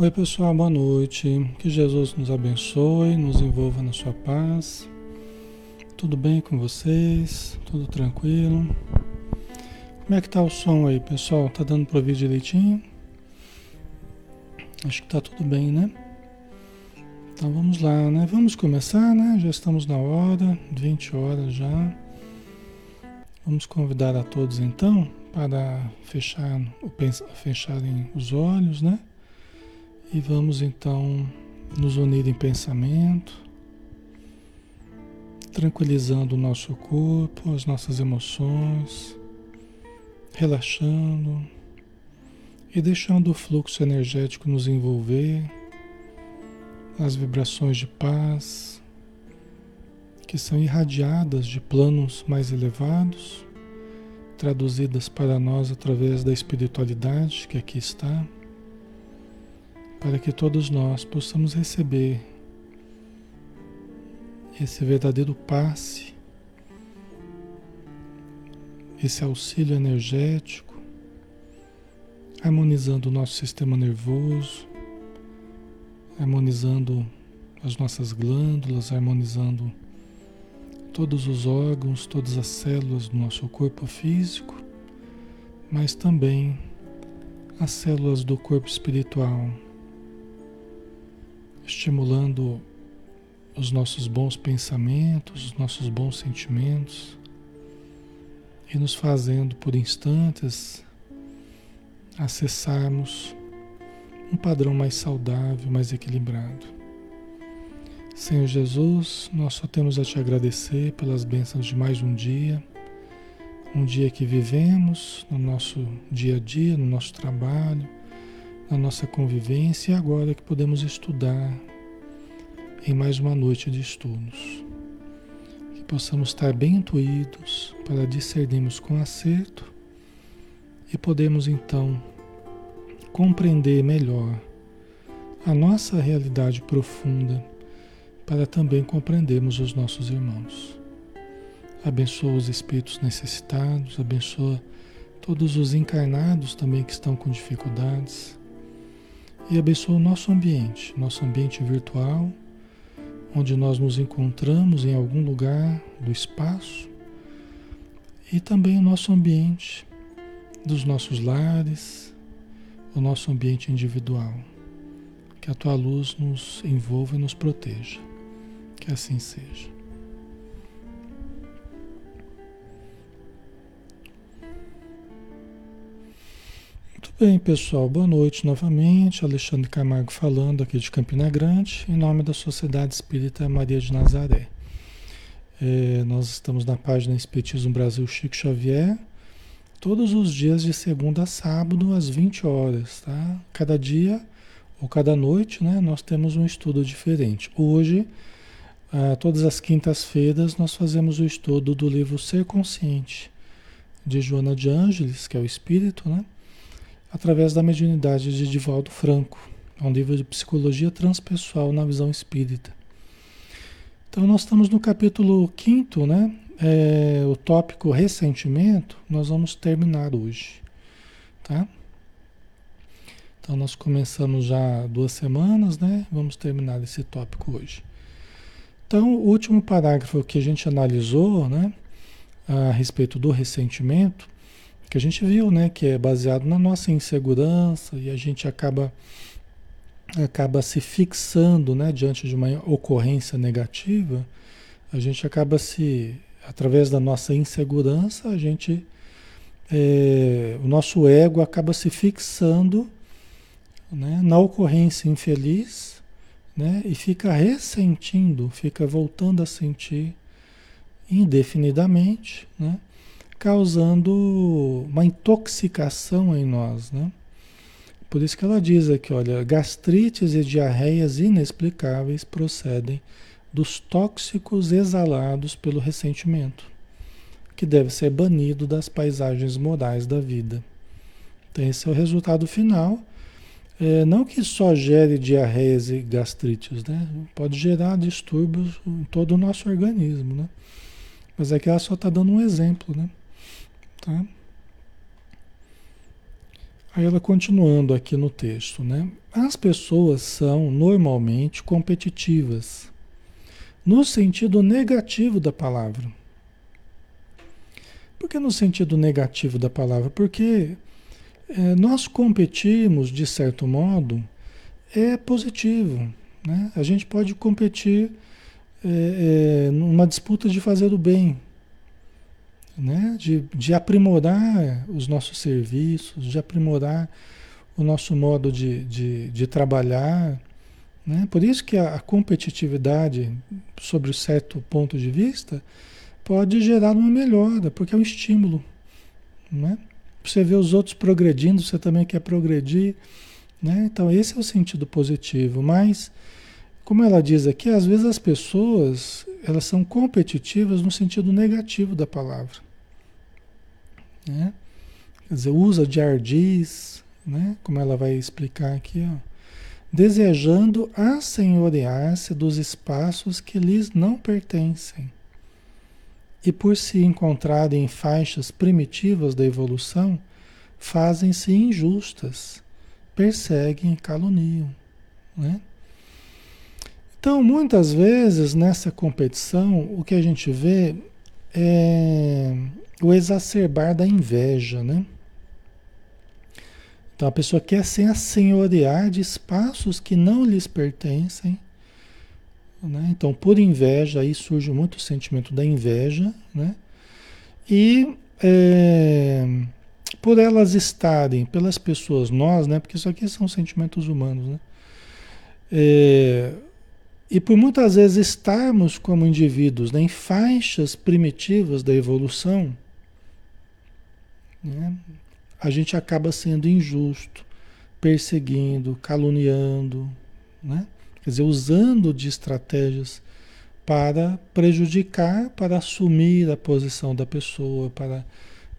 Oi, pessoal, boa noite. Que Jesus nos abençoe, nos envolva na sua paz. Tudo bem com vocês? Tudo tranquilo? Como é que tá o som aí, pessoal? Tá dando para ouvir direitinho? Acho que tá tudo bem, né? Então vamos lá, né? Vamos começar, né? Já estamos na hora, 20 horas já. Vamos convidar a todos então para fechar, fecharem os olhos, né? E vamos então nos unir em pensamento, tranquilizando o nosso corpo, as nossas emoções, relaxando e deixando o fluxo energético nos envolver, as vibrações de paz que são irradiadas de planos mais elevados, traduzidas para nós através da espiritualidade que aqui está para que todos nós possamos receber esse verdadeiro passe, esse auxílio energético, harmonizando o nosso sistema nervoso, harmonizando as nossas glândulas, harmonizando todos os órgãos, todas as células do nosso corpo físico, mas também as células do corpo espiritual estimulando os nossos bons pensamentos, os nossos bons sentimentos e nos fazendo por instantes acessarmos um padrão mais saudável, mais equilibrado. Senhor Jesus, nós só temos a te agradecer pelas bênçãos de mais um dia, um dia que vivemos no nosso dia a dia, no nosso trabalho, na nossa convivência e agora que podemos estudar em mais uma noite de estudos. Que possamos estar bem intuídos para discernirmos com acerto e podemos então compreender melhor a nossa realidade profunda para também compreendermos os nossos irmãos. Abençoa os espíritos necessitados, abençoa todos os encarnados também que estão com dificuldades e abençoa o nosso ambiente, nosso ambiente virtual, onde nós nos encontramos em algum lugar do espaço e também o nosso ambiente dos nossos lares, o nosso ambiente individual. Que a tua luz nos envolva e nos proteja. Que assim seja. Bem, pessoal, boa noite novamente. Alexandre Camargo falando aqui de Campina Grande, em nome da Sociedade Espírita Maria de Nazaré. É, nós estamos na página Espiritismo Brasil Chico Xavier, todos os dias de segunda a sábado, às 20 horas, tá? Cada dia ou cada noite, né, nós temos um estudo diferente. Hoje, ah, todas as quintas-feiras, nós fazemos o estudo do livro Ser Consciente, de Joana de Ângeles, que é o Espírito, né? Através da mediunidade de Divaldo Franco, é um livro de psicologia transpessoal na visão espírita. Então nós estamos no capítulo 5, né? É, o tópico ressentimento, nós vamos terminar hoje, tá? Então nós começamos já duas semanas, né? Vamos terminar esse tópico hoje. Então, o último parágrafo que a gente analisou, né, a respeito do ressentimento, que a gente viu, né, que é baseado na nossa insegurança e a gente acaba acaba se fixando, né, diante de uma ocorrência negativa, a gente acaba se através da nossa insegurança, a gente é, o nosso ego acaba se fixando né, na ocorrência infeliz né, e fica ressentindo, fica voltando a sentir indefinidamente, né, causando uma intoxicação em nós, né? Por isso que ela diz aqui, olha, gastrites e diarreias inexplicáveis procedem dos tóxicos exalados pelo ressentimento, que deve ser banido das paisagens morais da vida. Então esse é o resultado final. É, não que só gere diarreias e gastrites, né? Pode gerar distúrbios em todo o nosso organismo, né? Mas aqui ela só está dando um exemplo, né? Tá? Aí ela continuando aqui no texto, né? As pessoas são normalmente competitivas, no sentido negativo da palavra. Por que no sentido negativo da palavra? Porque é, nós competimos, de certo modo, é positivo. Né? A gente pode competir é, é, numa disputa de fazer o bem, né? de, de aprimorar os nossos serviços, de aprimorar o nosso modo de, de, de trabalhar. Né? Por isso que a, a competitividade, sobre certo ponto de vista, pode gerar uma melhora, porque é um estímulo. Né? Você vê os outros progredindo, você também quer progredir. Né? Então, esse é o sentido positivo. Mas, como ela diz aqui, às vezes as pessoas elas são competitivas no sentido negativo da palavra. Né? Quer dizer, usa de ardis, né? como ela vai explicar aqui, ó, desejando assenhorear-se dos espaços que lhes não pertencem. E por se encontrarem em faixas primitivas da evolução, fazem-se injustas, perseguem e caluniam. Né? Então, muitas vezes nessa competição, o que a gente vê é o exacerbar da inveja, né? Então a pessoa quer se assenhorear de espaços que não lhes pertencem. Né? Então, por inveja, aí surge muito o sentimento da inveja, né? E é, por elas estarem, pelas pessoas, nós, né? Porque isso aqui são sentimentos humanos, né? É, e por muitas vezes estarmos como indivíduos né, em faixas primitivas da evolução, né? A gente acaba sendo injusto, perseguindo, caluniando, né? quer dizer, usando de estratégias para prejudicar, para assumir a posição da pessoa, para,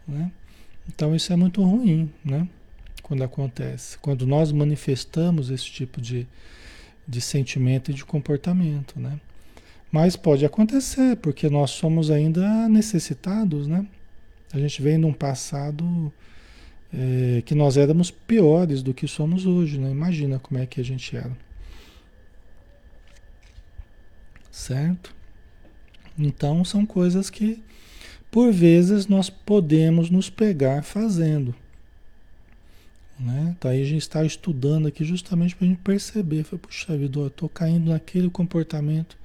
né? Então isso é muito ruim, né? Quando acontece, quando nós manifestamos esse tipo de, de sentimento e de comportamento, né? Mas pode acontecer, porque nós somos ainda necessitados, né? A gente vem de um passado é, que nós éramos piores do que somos hoje, né? Imagina como é que a gente era. Certo? Então são coisas que por vezes nós podemos nos pegar fazendo. Né? Então aí a gente está estudando aqui justamente para a gente perceber. Foi, puxa vida, eu estou caindo naquele comportamento,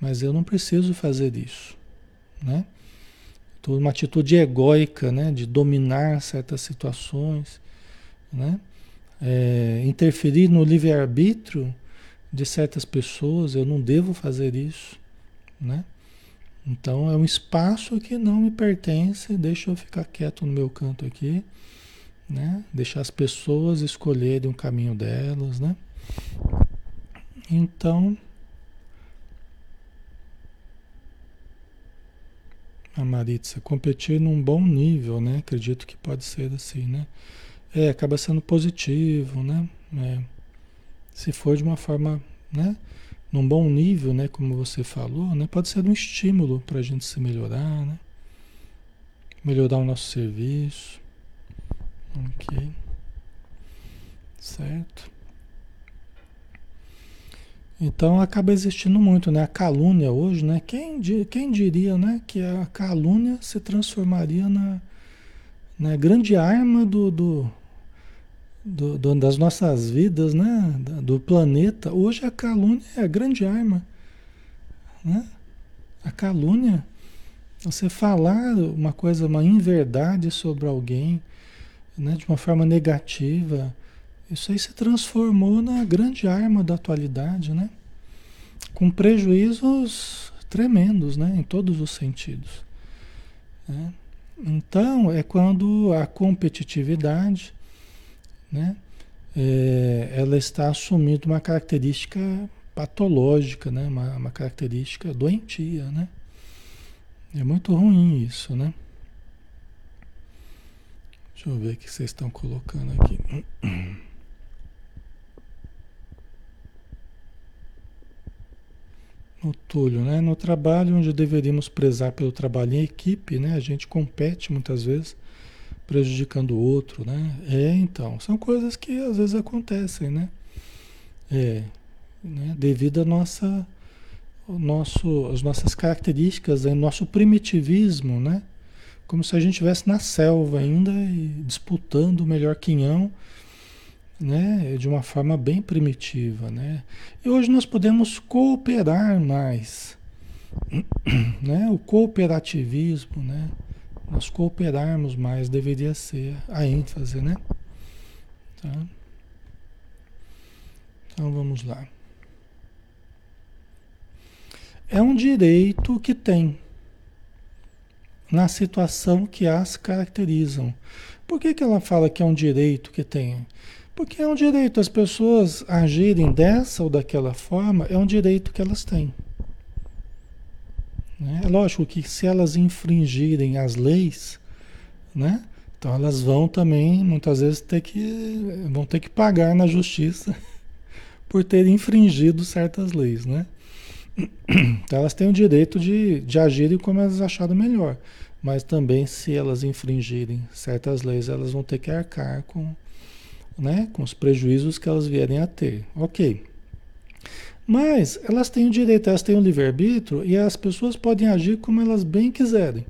mas eu não preciso fazer isso. Né? Toda uma atitude egóica, né, de dominar certas situações, né, é, interferir no livre-arbítrio de certas pessoas, eu não devo fazer isso, né? Então é um espaço que não me pertence, deixa eu ficar quieto no meu canto aqui, né? Deixar as pessoas escolherem o caminho delas, né? Então, a Maritza, competir num bom nível, né? Acredito que pode ser assim, né? É, acaba sendo positivo, né? É, se for de uma forma, né? Num bom nível, né? Como você falou, né? Pode ser um estímulo para a gente se melhorar, né? Melhorar o nosso serviço. Ok. Certo. Então acaba existindo muito, né? A calúnia hoje, né? Quem, quem diria, né? Que a calúnia se transformaria na, na grande arma do, do, do, do, das nossas vidas, né? Do planeta. Hoje a calúnia é a grande arma, né? A calúnia, você falar uma coisa, uma inverdade sobre alguém, né? De uma forma negativa, isso aí se transformou na grande arma da atualidade, né? Com prejuízos tremendos, né? Em todos os sentidos. Né? Então, é quando a competitividade, né? É, ela está assumindo uma característica patológica, né? Uma, uma característica doentia, né? É muito ruim isso, né? Deixa eu ver o que vocês estão colocando aqui. O Túlio, né? No trabalho onde deveríamos prezar pelo trabalho em equipe, né? A gente compete muitas vezes prejudicando o outro, né? É, então, são coisas que às vezes acontecem, né? É, né? devido à nossa, o nosso, as nossas características, o nosso primitivismo, né? Como se a gente estivesse na selva ainda e disputando o melhor quinhão, né? De uma forma bem primitiva, né? E hoje nós podemos cooperar mais, né? O cooperativismo, né? Nós cooperarmos mais deveria ser a ênfase, né? Tá? Então vamos lá. É um direito que tem na situação que as caracterizam. Por que, que ela fala que é um direito que tem? Porque é um direito, as pessoas agirem dessa ou daquela forma, é um direito que elas têm. Né? É lógico que se elas infringirem as leis, né? Então elas vão também, muitas vezes, ter que, vão ter que pagar na justiça por terem infringido certas leis, né? Então elas têm o direito de, de agirem como elas acharem melhor. Mas também, se elas infringirem certas leis, elas vão ter que arcar com, né, com os prejuízos que elas vierem a ter. Ok. Mas elas têm o direito, elas têm o livre-arbítrio e as pessoas podem agir como elas bem quiserem.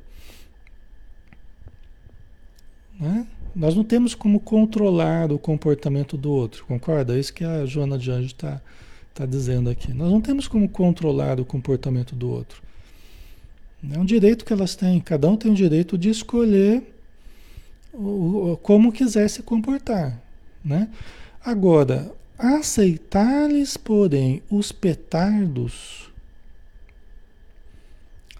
Né? Nós não temos como controlar o comportamento do outro, concorda? É isso que a Joana de Anjos está tá dizendo aqui. Nós não temos como controlar o comportamento do outro. É um direito que elas têm, cada um tem o direito de escolher o, como quiser se comportar. Né? Agora, Aceitar-lhes, porém, os petardos,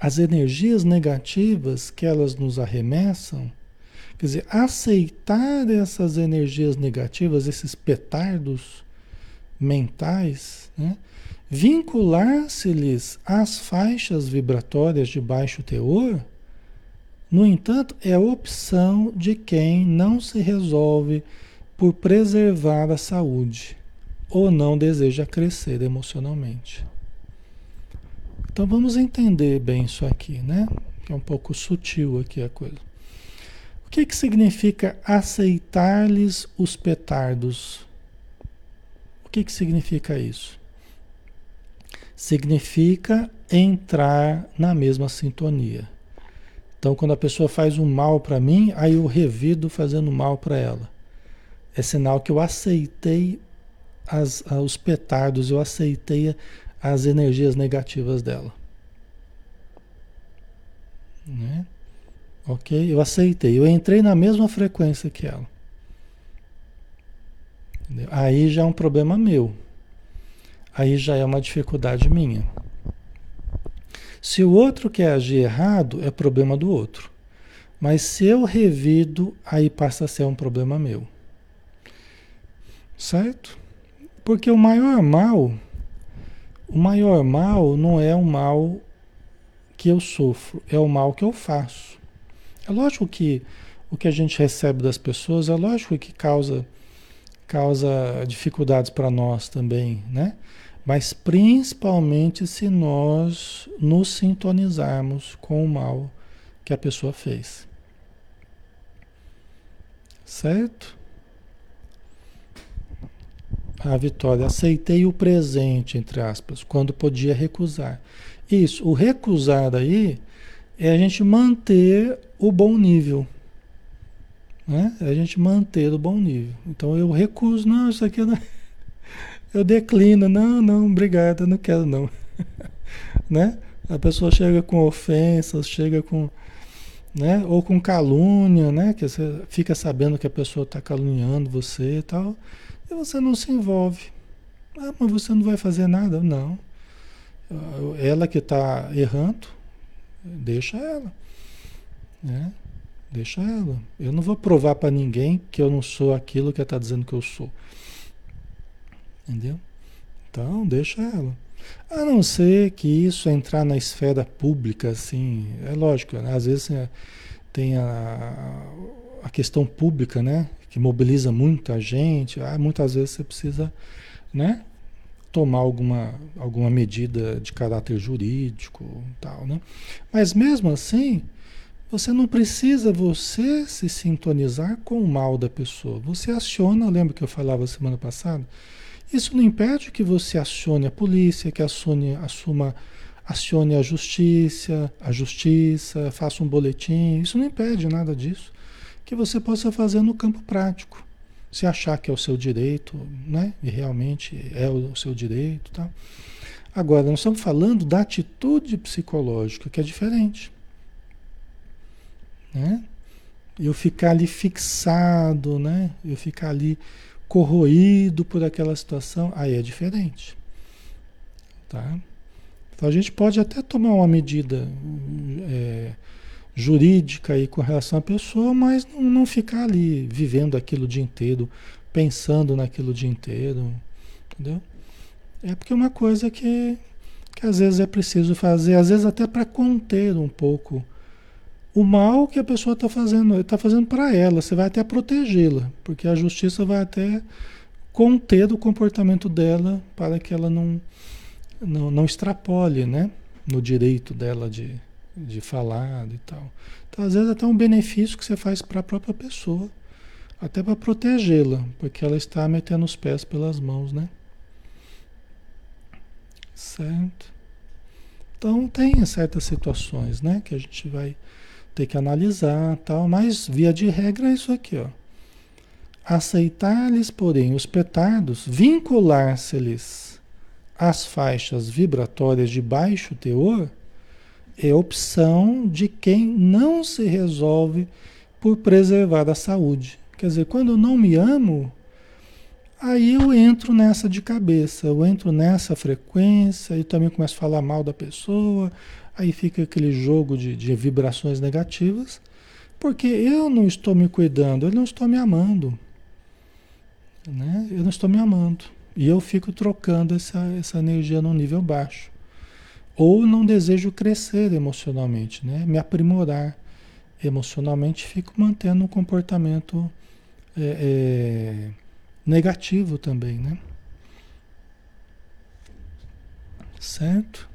as energias negativas que elas nos arremessam, quer dizer, aceitar essas energias negativas, esses petardos mentais, né? vincular-se-lhes às faixas vibratórias de baixo teor, no entanto, é opção de quem não se resolve por preservar a saúde ou não deseja crescer emocionalmente. Então vamos entender bem isso aqui, né? É um pouco sutil aqui a coisa. O que, que significa aceitar-lhes os petardos? O que, que significa isso? Significa entrar na mesma sintonia. Então, quando a pessoa faz um mal para mim, aí eu revido fazendo mal para ela. É sinal que eu aceitei as, os petardos, eu aceitei as energias negativas dela. Né? Ok? Eu aceitei. Eu entrei na mesma frequência que ela. Entendeu? Aí já é um problema meu. Aí já é uma dificuldade minha. Se o outro quer agir errado, é problema do outro. Mas se eu revido, aí passa a ser um problema meu. Certo? Porque o maior mal, o maior mal não é o mal que eu sofro, é o mal que eu faço. É lógico que o que a gente recebe das pessoas é lógico que causa causa dificuldades para nós também, né? Mas principalmente se nós nos sintonizarmos com o mal que a pessoa fez. Certo? A vitória. Aceitei o presente, entre aspas, quando podia recusar. Isso, o recusar aí é a gente manter o bom nível. Né? É a gente manter o bom nível. Então eu recuso, não, isso aqui não. Eu declino, não, não, obrigado, eu não quero não. né? A pessoa chega com ofensas, chega com. Né? Ou com calúnia, né? Que você fica sabendo que a pessoa está caluniando você e tal. E você não se envolve. Ah, mas você não vai fazer nada? Não. Ela que está errando, deixa ela. Né? Deixa ela. Eu não vou provar para ninguém que eu não sou aquilo que ela está dizendo que eu sou. Entendeu? Então, deixa ela. A não ser que isso entrar na esfera pública, assim, é lógico, né? às vezes é, tem a, a questão pública, né? Que mobiliza muita gente, ah, muitas vezes você precisa, né, tomar alguma, alguma medida de caráter jurídico, tal, né? Mas mesmo assim, Você não precisa você se sintonizar com o mal da pessoa. Você aciona, lembra que eu falava semana passada? Isso não impede que você acione a polícia, que acione, assuma, acione a justiça, a justiça, faça um boletim. Isso não impede nada disso. Que você possa fazer no campo prático. Se achar que é o seu direito, né? E realmente é o seu direito, tá? Agora, nós estamos falando da atitude psicológica, que é diferente. Né? Eu ficar ali fixado, né? Eu ficar ali corroído por aquela situação, aí é diferente. Tá? Então a gente pode até tomar uma medida é, jurídica aí com relação à pessoa, mas não, não, ficar ali vivendo aquilo o dia inteiro, pensando naquilo o dia inteiro, entendeu? É porque é uma coisa que, que às vezes é preciso fazer, às vezes até para conter um pouco o mal que a pessoa está fazendo, está fazendo para ela, você vai até protegê-la, porque a justiça vai até conter o comportamento dela para que ela não, não, não extrapole, né? No direito dela de, de falar e tal. Então, às vezes, até um benefício que você faz para a própria pessoa, até para protegê-la, porque ela está metendo os pés pelas mãos, né? Certo? Então, tem certas situações, né? Que a gente vai ter que analisar tal, mas via de regra é isso aqui, ó. Aceitar-lhes, porém, os petardos, vincular-se-lhes às faixas vibratórias de baixo teor, é opção de quem não se resolve por preservar a saúde. Quer dizer, quando eu não me amo, aí eu entro nessa de cabeça, eu entro nessa frequência e também começo a falar mal da pessoa, Aí fica aquele jogo de, de vibrações negativas, porque eu não estou me cuidando, eu não estou me amando. Né? Eu não estou me amando. E eu fico trocando essa, essa energia num nível baixo. Ou não desejo crescer emocionalmente, né? me aprimorar emocionalmente, fico mantendo um comportamento é, é, negativo também. Né? Certo?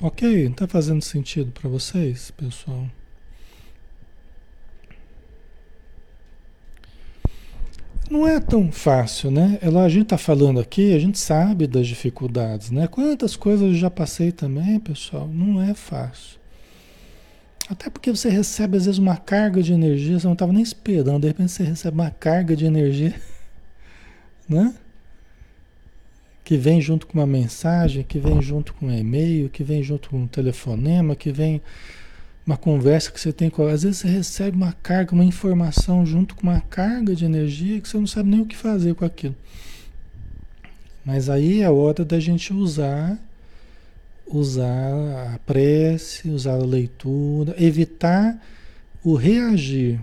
Ok, está fazendo sentido para vocês, pessoal? Não é tão fácil, né? Ela, a gente está falando aqui, a gente sabe das dificuldades, né? Quantas coisas eu já passei também, pessoal? Não é fácil. Até porque você recebe, às vezes, uma carga de energia, você não estava nem esperando, de repente você recebe uma carga de energia, né? que vem junto com uma mensagem, que vem junto com um e-mail, que vem junto com um telefonema, que vem uma conversa que você tem com. Às vezes você recebe uma carga, uma informação junto com uma carga de energia que você não sabe nem o que fazer com aquilo. Mas aí é hora da gente usar usar a prece, usar a leitura, evitar o reagir,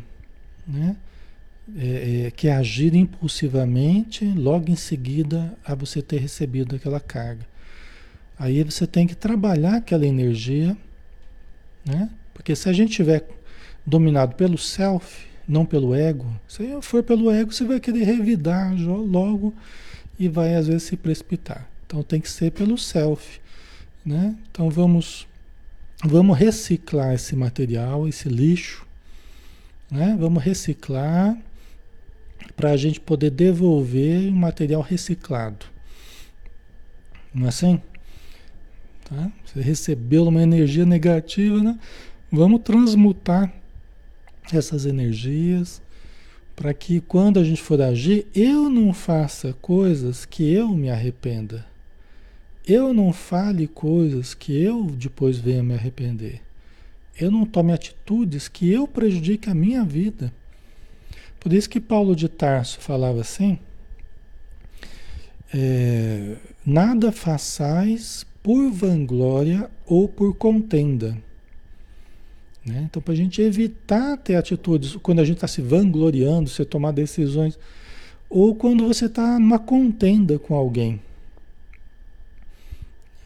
né? é, é, que é agir impulsivamente logo em seguida a você ter recebido aquela carga. Aí você tem que trabalhar aquela energia, né? Porque se a gente tiver dominado pelo self, não pelo ego, se for pelo ego, você vai querer revidar logo e vai às vezes se precipitar. Então tem que ser pelo self, né? Então vamos vamos reciclar esse material, esse lixo, né? Vamos reciclar para a gente poder devolver o material reciclado. Não é assim? Tá? Você recebeu uma energia negativa, né? Vamos transmutar essas energias para que quando a gente for agir, eu não faça coisas que eu me arrependa. Eu não fale coisas que eu depois venha me arrepender. Eu não tome atitudes que eu prejudique a minha vida. Por isso que Paulo de Tarso falava assim: é, nada façais por vanglória ou por contenda. Né? Então, para a gente evitar ter atitudes, quando a gente está se vangloriando, você tomar decisões, ou quando você está numa contenda com alguém.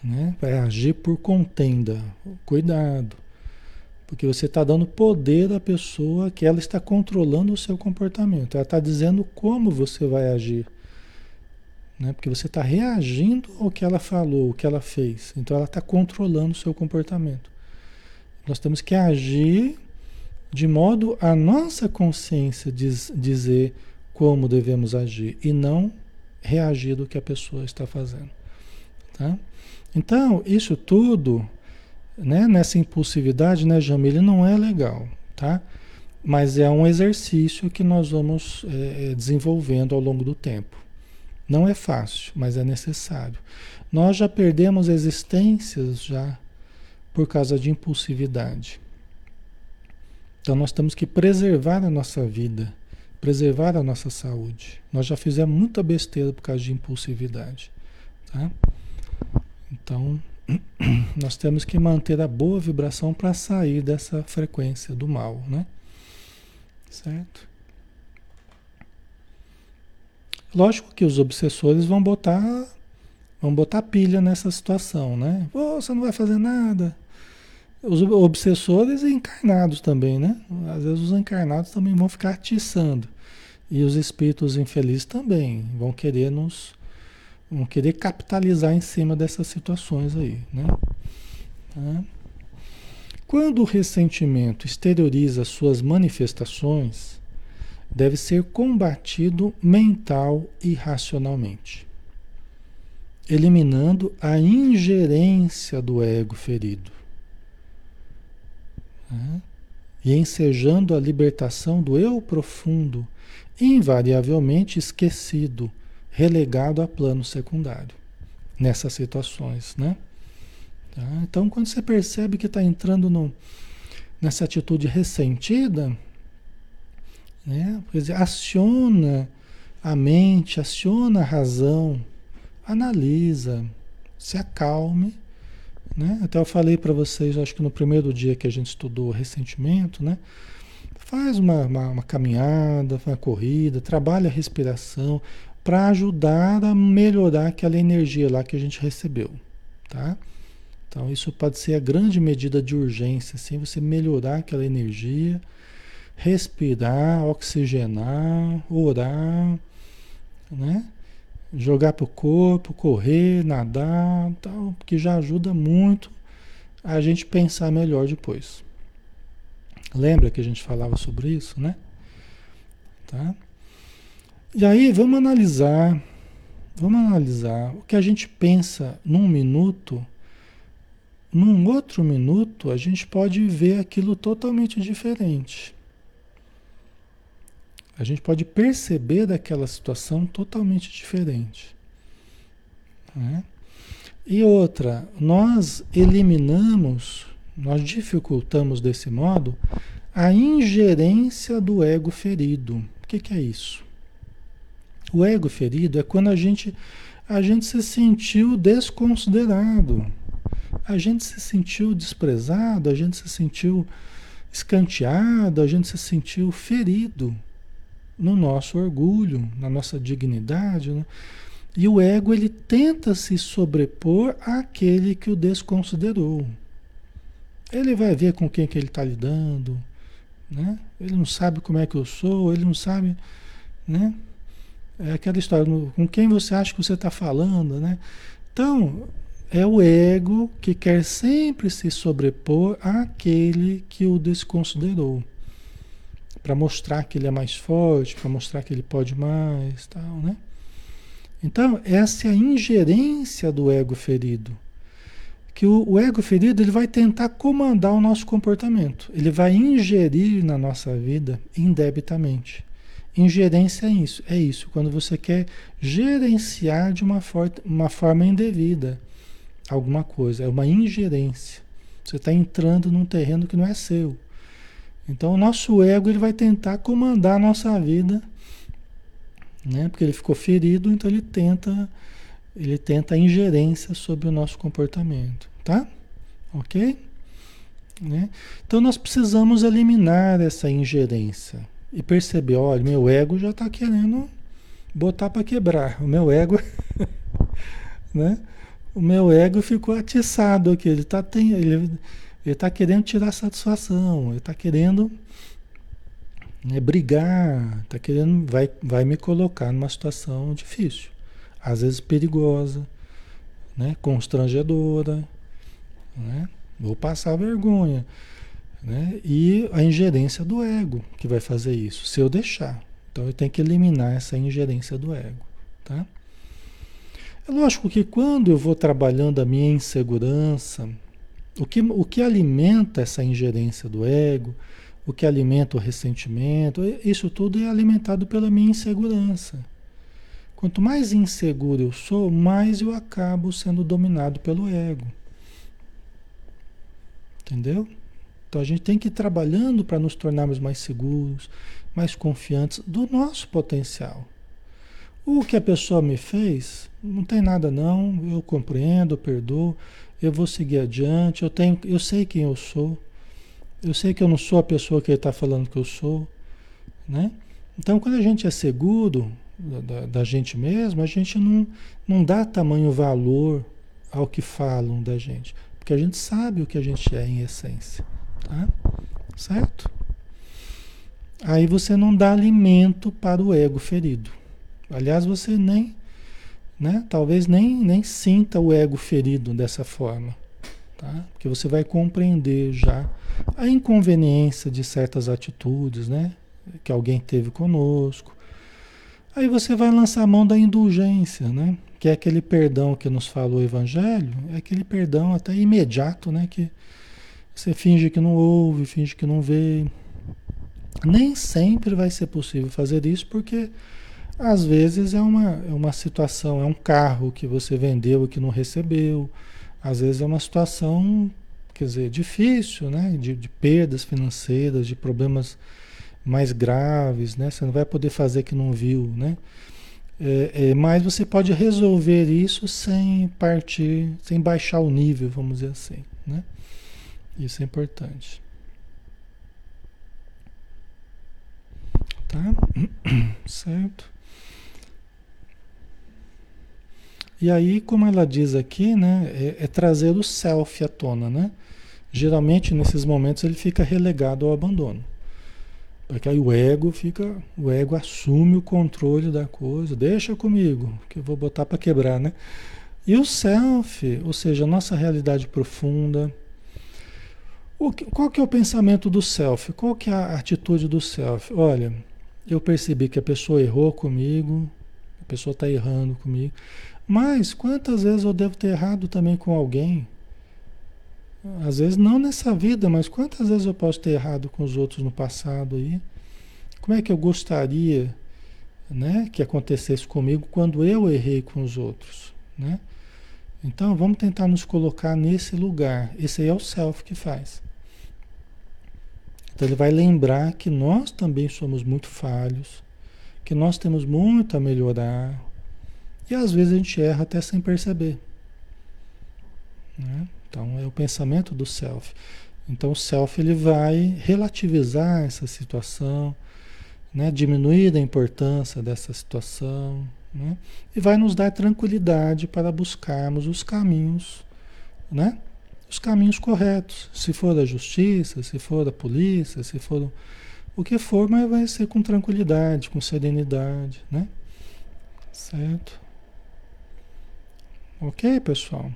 Né? Vai agir por contenda. Cuidado. Porque você está dando poder à pessoa que ela está controlando o seu comportamento. Ela está dizendo como você vai agir. Né? Porque você está reagindo ao que ela falou, o que ela fez. Então ela está controlando o seu comportamento. Nós temos que agir de modo a nossa consciência diz, dizer como devemos agir e não reagir do que a pessoa está fazendo. Tá? Então, isso tudo, né, nessa impulsividade, né, Jamile, não é legal, tá? Mas é um exercício que nós vamos é, desenvolvendo ao longo do tempo. Não é fácil, mas é necessário. Nós já perdemos existências já por causa de impulsividade. Então nós temos que preservar a nossa vida, preservar a nossa saúde. Nós já fizemos muita besteira por causa de impulsividade, tá? Então nós temos que manter a boa vibração para sair dessa frequência do mal, né? Certo? Lógico que os obsessores vão botar vão botar pilha nessa situação, né? Oh, você não vai fazer nada. Os obsessores encarnados também, né? Às vezes os encarnados também vão ficar atiçando. E os espíritos infelizes também vão querer nos vão querer capitalizar em cima dessas situações aí, né? Tá? Quando o ressentimento exterioriza suas manifestações, deve ser combatido mental e racionalmente, eliminando a ingerência do ego ferido e ensejando a libertação do eu profundo, invariavelmente esquecido, relegado a plano secundário nessas situações, né? Tá? Então, quando você percebe que está entrando no, nessa atitude ressentida, né? Quer dizer, aciona a mente, aciona a razão, analisa, se acalme né? Até eu falei para vocês, acho que no primeiro dia que a gente estudou ressentimento, né? Faz uma, uma, uma caminhada, uma corrida, trabalha a respiração para ajudar a melhorar aquela energia lá que a gente recebeu, tá? Então isso pode ser a grande medida de urgência, assim, você melhorar aquela energia, respirar, oxigenar, orar, né? Jogar para o corpo, correr, nadar, tal, que já ajuda muito a gente pensar melhor depois. Lembra que a gente falava sobre isso, né? Tá? E aí vamos analisar, vamos analisar o que a gente pensa num minuto, num outro minuto a gente pode ver aquilo totalmente diferente. A gente pode perceber daquela situação totalmente diferente. Né? E outra, nós eliminamos, nós dificultamos desse modo a ingerência do ego ferido. O que, que é isso? O ego ferido é quando a gente, a gente se sentiu desconsiderado, a gente se sentiu desprezado, a gente se sentiu escanteado, a gente se sentiu ferido no nosso orgulho, na nossa dignidade, né? E o ego ele tenta se sobrepor àquele que o desconsiderou. Ele vai ver com quem que ele está lidando, né? Ele não sabe como é que eu sou, ele não sabe, né? É aquela história, com quem você acha que você está falando, né? Então, é o ego que quer sempre se sobrepor àquele que o desconsiderou para mostrar que ele é mais forte, para mostrar que ele pode mais, tal, né? Então, essa é a ingerência do ego ferido. Que o, o, ego ferido ele vai tentar comandar o nosso comportamento. Ele vai ingerir na nossa vida indebitamente. Ingerência é isso, é isso, quando você quer gerenciar de uma, for uma forma indevida alguma coisa, é uma ingerência. Você está entrando num terreno que não é seu. Então o nosso ego ele vai tentar comandar a nossa vida, né? Porque ele ficou ferido, então ele tenta ele tenta a ingerência sobre o nosso comportamento, tá? OK? Né? Então nós precisamos eliminar essa ingerência e perceber, olha, meu ego já está querendo botar para quebrar. O meu ego, né? O meu ego ficou atiçado aqui, ele está tem, ele ele está querendo tirar satisfação, ele está querendo né, brigar, está querendo, vai, vai me colocar numa situação difícil, às vezes perigosa, né, constrangedora, né? Vou passar vergonha. Né? E a ingerência do ego que vai fazer isso, se eu deixar. Então eu tenho que eliminar essa ingerência do ego. Tá? É lógico que quando eu vou trabalhando a minha insegurança, o que, o que alimenta essa ingerência do ego, o que alimenta o ressentimento, isso tudo é alimentado pela minha insegurança. Quanto mais inseguro eu sou, mais eu acabo sendo dominado pelo ego. Entendeu? Então a gente tem que ir trabalhando para nos tornarmos mais seguros, mais confiantes do nosso potencial. O que a pessoa me fez, não tem nada não, eu compreendo, eu perdoo, eu vou seguir adiante, eu tenho, eu sei quem eu sou, eu sei que eu não sou a pessoa que ele está falando que eu sou, né? Então quando a gente é seguro da, da, gente mesmo, a gente não, não dá tamanho valor ao que falam da gente, porque a gente sabe o que a gente é em essência, tá? Certo? Aí você não dá alimento para o ego ferido. Aliás, você nem, né? Talvez nem, nem sinta o ego ferido dessa forma, tá? Porque você vai compreender já a inconveniência de certas atitudes, né? Que alguém teve conosco. Aí você vai lançar a mão da indulgência, né? Que é aquele perdão que nos fala o Evangelho, é aquele perdão até imediato, né? Que você finge que não ouve, finge que não vê. Nem sempre vai ser possível fazer isso, porque às vezes é uma, é uma situação, é um carro que você vendeu e que não recebeu. Às vezes é uma situação, quer dizer, difícil, né? De, de perdas financeiras, de problemas mais graves, né? Você não vai poder fazer que não viu, né? É, é, mas você pode resolver isso sem partir, sem baixar o nível, vamos dizer assim, né? Isso é importante. Tá? Certo? E aí, como ela diz aqui, né, é, é trazer o self à tona, né? Geralmente nesses momentos ele fica relegado ao abandono. Porque aí o ego fica, o ego assume o controle da coisa, deixa comigo, que eu vou botar para quebrar, né? E o self, ou seja, a nossa realidade profunda. O que, qual que é o pensamento do self? Qual que é a atitude do self? Olha, eu percebi que a pessoa errou comigo, a pessoa está errando comigo. Mas quantas vezes eu devo ter errado também com alguém? Às vezes não nessa vida, mas quantas vezes eu posso ter errado com os outros no passado aí? Como é que eu gostaria, né, que acontecesse comigo quando eu errei com os outros, né? Então vamos tentar nos colocar nesse lugar. Esse aí é o self que faz. Então ele vai lembrar que nós também somos muito falhos, que nós temos muito a melhorar, e às vezes a gente erra até sem perceber. Né? Então é o pensamento do self. Então o self ele vai relativizar essa situação, né? diminuir a importância dessa situação, né? e vai nos dar tranquilidade para buscarmos os caminhos, né? os caminhos corretos. Se for da justiça, se for da polícia, se for o que for, mas vai ser com tranquilidade, com serenidade, né? Certo? Ok, pessoal?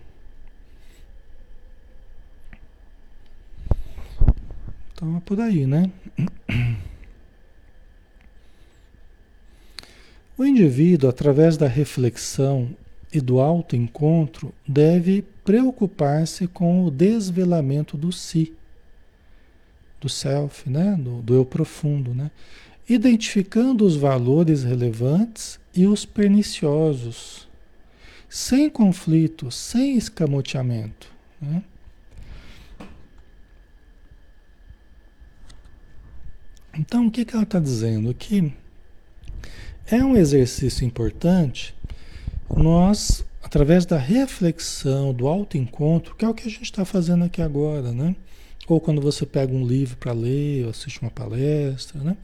Então é por aí, né? O indivíduo, através da reflexão e do autoencontro, deve preocupar-se com o desvelamento do si, do self, né? do, do eu profundo, né? identificando os valores relevantes e os perniciosos sem conflito, sem escamoteamento. Né? Então, o que, que ela está dizendo? aqui? é um exercício importante nós, através da reflexão, do autoencontro, que é o que a gente está fazendo aqui agora, né? Ou quando você pega um livro para ler, ou assiste uma palestra, né?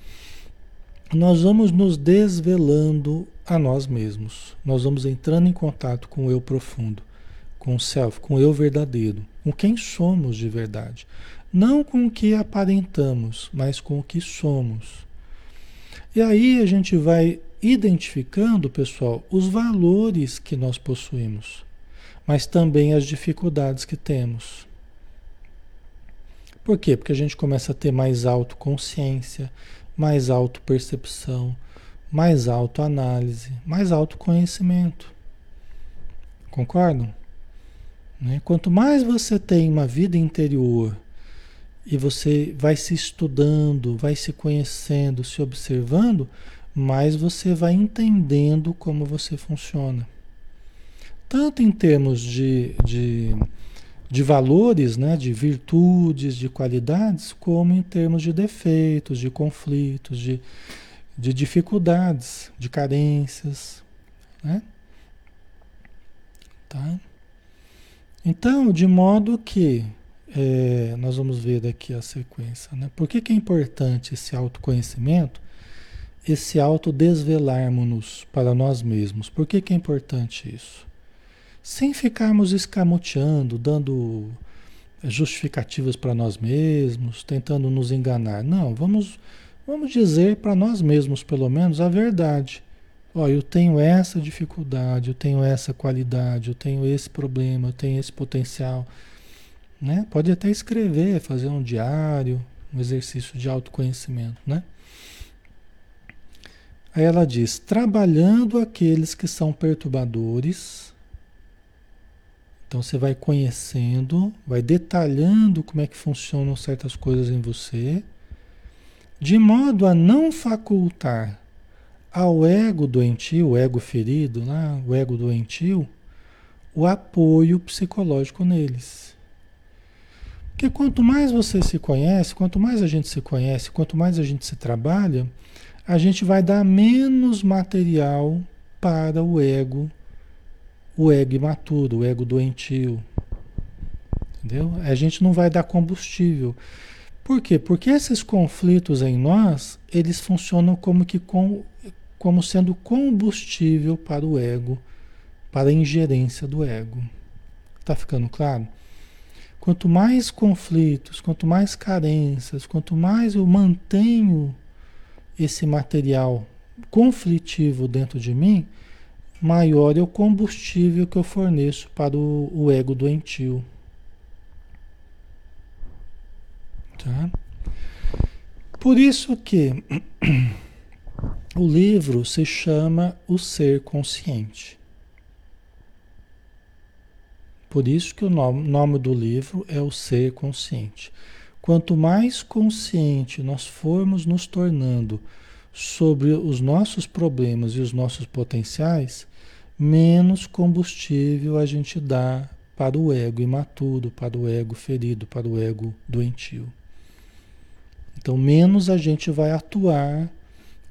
Nós vamos nos desvelando a nós mesmos. Nós vamos entrando em contato com o eu profundo, com o self, com o eu verdadeiro, com quem somos de verdade. Não com o que aparentamos, mas com o que somos. E aí a gente vai identificando, pessoal, os valores que nós possuímos, mas também as dificuldades que temos. Por quê? Porque a gente começa a ter mais autoconsciência, mais autopercepção, mais autoanálise, mais autoconhecimento. Concordam? Né? Quanto mais você tem uma vida interior e você vai se estudando, vai se conhecendo, se observando, mais você vai entendendo como você funciona. Tanto em termos de, de, de valores, né, de virtudes, de qualidades, como em termos de defeitos, de conflitos, de, de dificuldades, de carências. Né? Tá? Então, de modo que é, nós vamos ver daqui a sequência. Né? Por que, que é importante esse autoconhecimento? Esse autodesvelarmos-nos para nós mesmos. Por que, que é importante isso? Sem ficarmos escamoteando, dando justificativas para nós mesmos, tentando nos enganar. Não, vamos, vamos dizer para nós mesmos, pelo menos, a verdade. Ó, eu tenho essa dificuldade, eu tenho essa qualidade, eu tenho esse problema, eu tenho esse potencial né? Pode até escrever, fazer um diário, um exercício de autoconhecimento, né? Aí ela diz: trabalhando aqueles que são perturbadores. Então você vai conhecendo, vai detalhando como é que funcionam certas coisas em você, de modo a não facultar ao ego doentio, o ego ferido, né? o ego doentio, o apoio psicológico neles. Porque quanto mais você se conhece, quanto mais a gente se conhece, quanto mais a gente se trabalha, a gente vai dar menos material para o ego, o ego imaturo, o ego doentio. Entendeu? A gente não vai dar combustível. Por quê? Porque esses conflitos em nós, eles funcionam como que com, como sendo combustível para o ego, para a ingerência do ego. Tá ficando claro? Quanto mais conflitos, quanto mais carências, quanto mais eu mantenho esse material conflitivo dentro de mim, maior é o combustível que eu forneço para o, o ego doentio. Tá? Por isso que o livro se chama O Ser Consciente. Por isso que o nome, nome do livro é o Ser Consciente. Quanto mais consciente nós formos nos tornando sobre os nossos problemas e os nossos potenciais, menos combustível a gente dá para o ego imaturo, para o ego ferido, para o ego doentio. Então, menos a gente vai atuar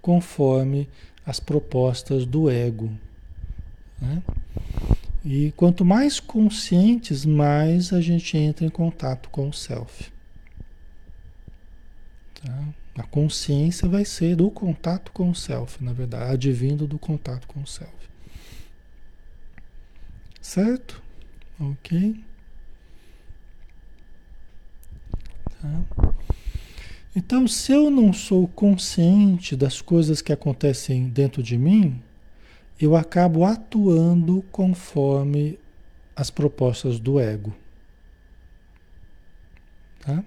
conforme as propostas do ego. Né? E quanto mais conscientes, mais a gente entra em contato com o self. Tá? A consciência vai ser do contato com o self, na verdade, advindo do contato com o self. Certo? Ok? Tá? Então, se eu não sou consciente das coisas que acontecem dentro de mim, eu acabo atuando conforme as propostas do ego. Tá?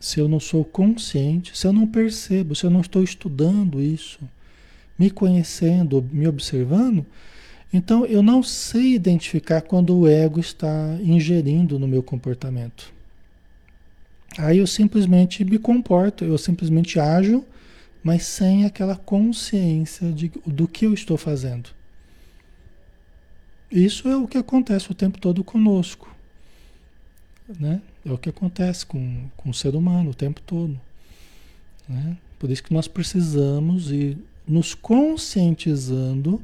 Se eu não sou consciente, se eu não percebo, se eu não estou estudando isso, me conhecendo, me observando, então eu não sei identificar quando o ego está ingerindo no meu comportamento. Aí eu simplesmente me comporto, eu simplesmente ajo mas sem aquela consciência de, do que eu estou fazendo. Isso é o que acontece o tempo todo conosco. Né? É o que acontece com, com o ser humano o tempo todo. Né? Por isso que nós precisamos ir nos conscientizando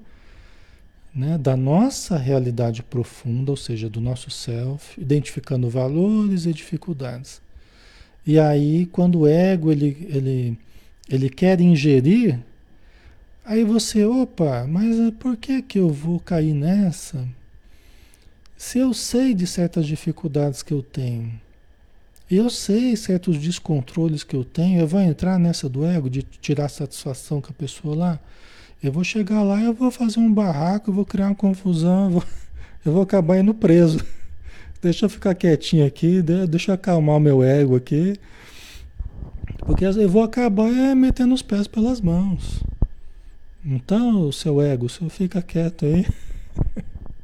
né, da nossa realidade profunda, ou seja, do nosso self, identificando valores e dificuldades. E aí, quando o ego ele, ele ele quer ingerir, aí você, opa, mas por que que eu vou cair nessa? Se eu sei de certas dificuldades que eu tenho, eu sei certos descontroles que eu tenho, eu vou entrar nessa do ego de tirar satisfação com a pessoa lá. Eu vou chegar lá, eu vou fazer um barraco, eu vou criar uma confusão, eu vou, eu vou acabar indo preso. deixa eu ficar quietinho aqui, deixa eu acalmar o meu ego aqui. Porque eu vou acabar é, metendo os pés pelas mãos. Então, seu ego, você fica quieto aí.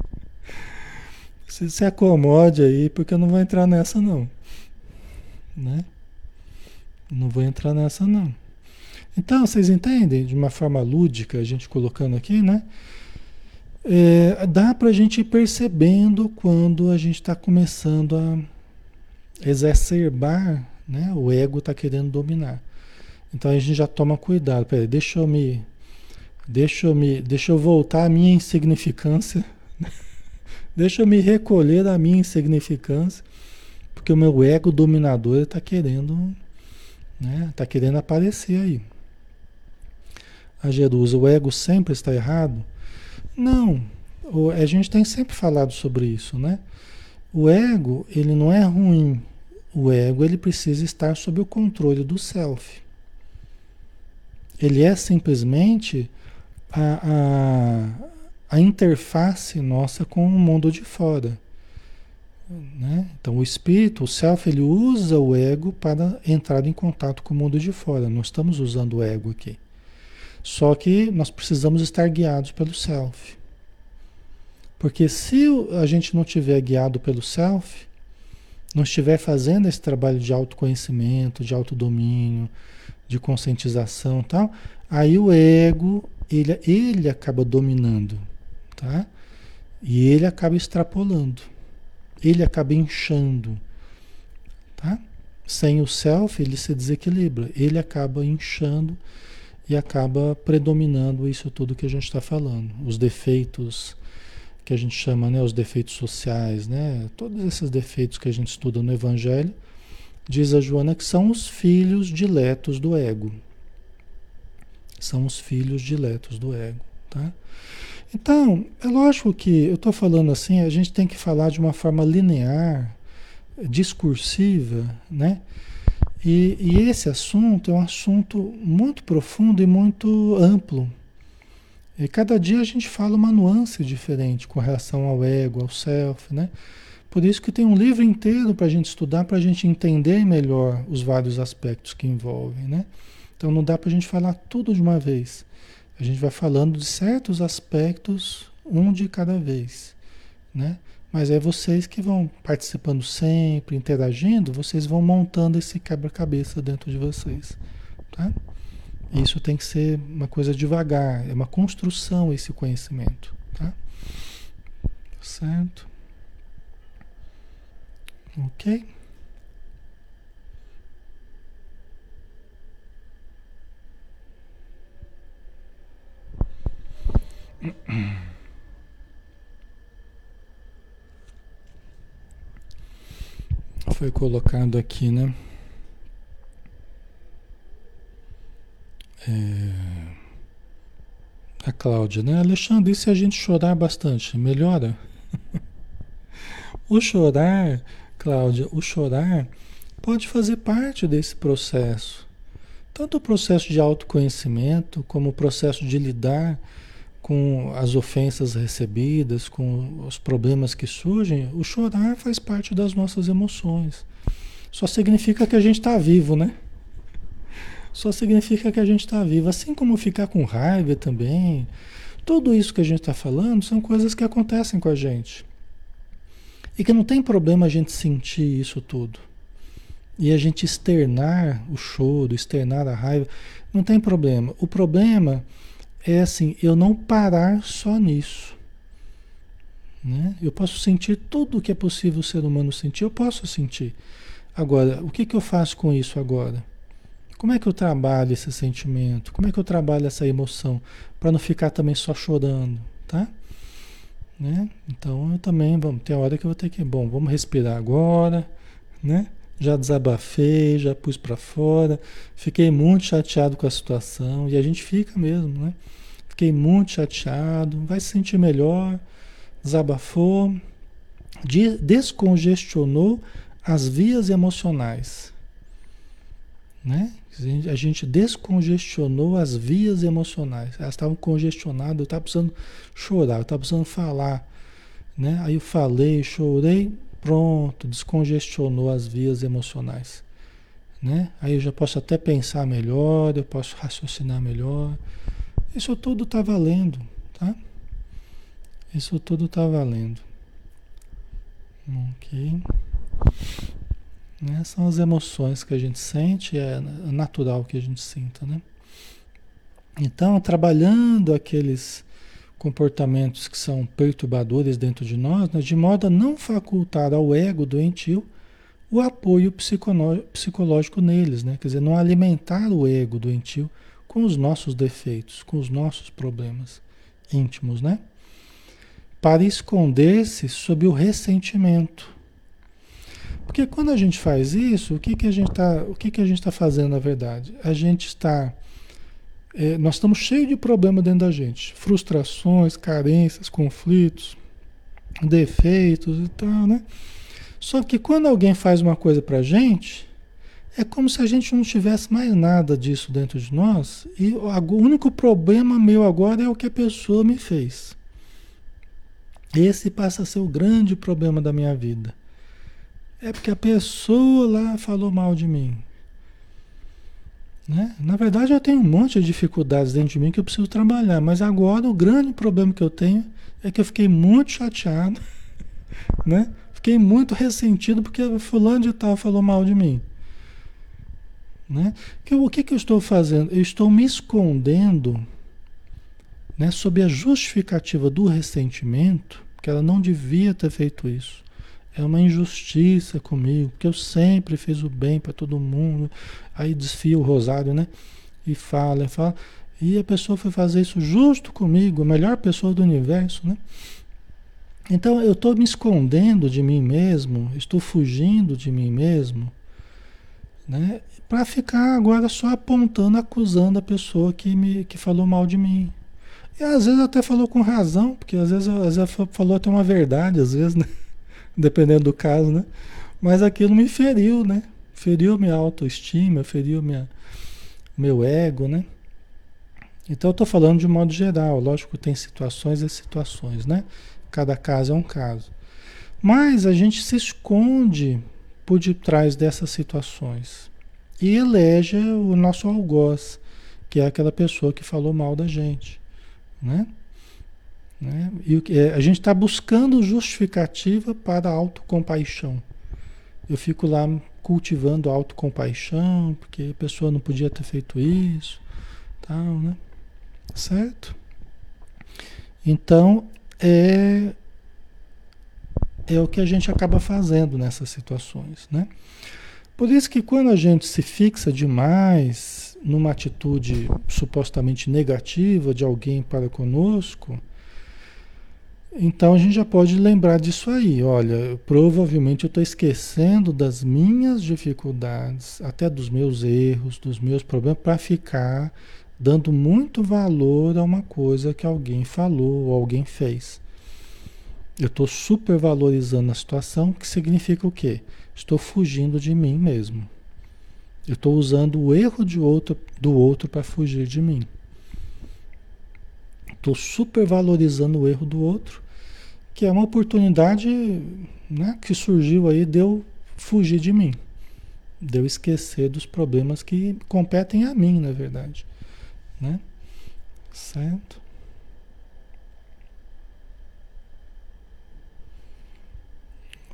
se, se acomode aí, porque eu não vou entrar nessa não. Né? Não vou entrar nessa não. Então, vocês entendem? De uma forma lúdica, a gente colocando aqui, né? É, dá para a gente ir percebendo quando a gente está começando a exacerbar, né? O ego está querendo dominar. Então a gente já toma cuidado. Peraí, deixa eu me, deixa eu me, deixa eu voltar à minha insignificância. deixa eu me recolher da minha insignificância, porque o meu ego dominador está querendo, né? Está querendo aparecer aí. A Jerusa, o ego sempre está errado. Não, a gente tem sempre falado sobre isso, né? O ego, ele não é ruim. O ego, ele precisa estar sob o controle do self. Ele é simplesmente a, a, a interface nossa com o mundo de fora. Né? Então, o espírito, o self, ele usa o ego para entrar em contato com o mundo de fora. Nós estamos usando o ego aqui. Só que nós precisamos estar guiados pelo self. Porque se a gente não tiver guiado pelo self, não estiver fazendo esse trabalho de autoconhecimento, de autodomínio, de conscientização tal, aí o ego, ele, ele acaba dominando, tá? E ele acaba extrapolando. Ele acaba inchando, tá? Sem o self, ele se desequilibra. Ele acaba inchando e acaba predominando isso tudo que a gente está falando. Os defeitos que a gente chama, né, os defeitos sociais, né, todos esses defeitos que a gente estuda no Evangelho, diz a Joana que são os filhos diletos do ego. São os filhos diletos do ego, tá? Então, é lógico que eu estou falando assim, a gente tem que falar de uma forma linear, discursiva, né? E, e, esse assunto é um assunto muito profundo e muito amplo. E cada dia a gente fala uma nuance diferente com relação ao ego, ao self, né? Por isso que tem um livro inteiro para a gente estudar, para a gente entender melhor os vários aspectos que envolvem, né? Então não dá para a gente falar tudo de uma vez. A gente vai falando de certos aspectos, um de cada vez, né? Mas é vocês que vão participando sempre, interagindo, vocês vão montando esse quebra-cabeça dentro de vocês. Tá? Isso tem que ser uma coisa devagar, é uma construção esse conhecimento. Tá? Certo? Ok? Foi colocado aqui, né? É... A Cláudia, né? Alexandre, e se a gente chorar bastante, melhora? o chorar, Cláudia, o chorar pode fazer parte desse processo. Tanto o processo de autoconhecimento, como o processo de lidar com as ofensas recebidas, com os problemas que surgem, o chorar faz parte das nossas emoções. Só significa que a gente está vivo, né? Só significa que a gente está vivo. Assim como ficar com raiva também. Tudo isso que a gente está falando são coisas que acontecem com a gente. E que não tem problema a gente sentir isso tudo. E a gente externar o choro, externar a raiva, não tem problema. O problema assim, eu não parar só nisso. Né? Eu posso sentir tudo o que é possível o ser humano sentir, eu posso sentir. Agora, o que, que eu faço com isso agora? Como é que eu trabalho esse sentimento? Como é que eu trabalho essa emoção? Para não ficar também só chorando, tá? Né? Então eu também, vamos, tem hora que eu vou ter que, bom, vamos respirar agora, né? Já desabafei, já pus para fora, fiquei muito chateado com a situação e a gente fica mesmo, né? Fiquei muito chateado, vai se sentir melhor, desabafou, descongestionou as vias emocionais, né? A gente descongestionou as vias emocionais. Elas estavam congestionadas, eu estava precisando chorar, eu estava precisando falar, né? Aí eu falei, chorei, Pronto, descongestionou as vias emocionais. Né? Aí eu já posso até pensar melhor, eu posso raciocinar melhor. Isso tudo está valendo, tá? Isso tudo está valendo. Ok. Né? São as emoções que a gente sente, é natural que a gente sinta, né? Então, trabalhando aqueles comportamentos que são perturbadores dentro de nós, né, de modo a não facultar ao ego doentio o apoio psicológico neles, né? quer dizer, não alimentar o ego doentio com os nossos defeitos, com os nossos problemas íntimos, né? Para esconder-se sob o ressentimento. Porque quando a gente faz isso, o que, que a gente está, está fazendo na verdade? A gente está é, nós estamos cheios de problemas dentro da gente. Frustrações, carências, conflitos, defeitos e tal, né? Só que quando alguém faz uma coisa pra gente, é como se a gente não tivesse mais nada disso dentro de nós. E o único problema meu agora é o que a pessoa me fez. Esse passa a ser o grande problema da minha vida. É porque a pessoa lá falou mal de mim. Né? Na verdade, eu tenho um monte de dificuldades dentro de mim que eu preciso trabalhar, mas agora o grande problema que eu tenho é que eu fiquei muito chateado, né? Fiquei muito ressentido porque fulano de tal falou mal de mim. Né? Que, o que, que eu estou fazendo? Eu estou me escondendo né, sob a justificativa do ressentimento, que ela não devia ter feito isso é uma injustiça comigo, porque eu sempre fiz o bem para todo mundo. Aí desfia o rosário, né? E fala, fala. E a pessoa foi fazer isso justo comigo, a melhor pessoa do universo, né? Então eu estou me escondendo de mim mesmo, estou fugindo de mim mesmo, né? Para ficar agora só apontando, acusando a pessoa que me que falou mal de mim. E às vezes até falou com razão, porque às vezes, às vezes falou até uma verdade, às vezes, né? Dependendo do caso, né? Mas aquilo me feriu, né? Feriu minha autoestima, feriu minha, meu ego, né? Então eu estou falando de modo geral, lógico que tem situações e situações, né? Cada caso é um caso. Mas a gente se esconde por detrás dessas situações e elege o nosso algoz, que é aquela pessoa que falou mal da gente, né? Né? E é, a gente está buscando justificativa para a autocompaixão. Eu fico lá cultivando autocompaixão, porque a pessoa não podia ter feito isso, tal, né? Certo? Então, é, é o que a gente acaba fazendo nessas situações, né? Por isso que quando a gente se fixa demais numa atitude supostamente negativa de alguém para conosco, então a gente já pode lembrar disso aí. Olha, provavelmente eu estou esquecendo das minhas dificuldades, até dos meus erros, dos meus problemas, para ficar dando muito valor a uma coisa que alguém falou ou alguém fez. Eu estou supervalorizando a situação, que significa o quê? Estou fugindo de mim mesmo. Eu estou usando o erro de outro, do outro para fugir de mim. Estou supervalorizando o erro do outro, que é uma oportunidade né, que surgiu aí de eu fugir de mim, de eu esquecer dos problemas que competem a mim, na verdade. Né? Certo?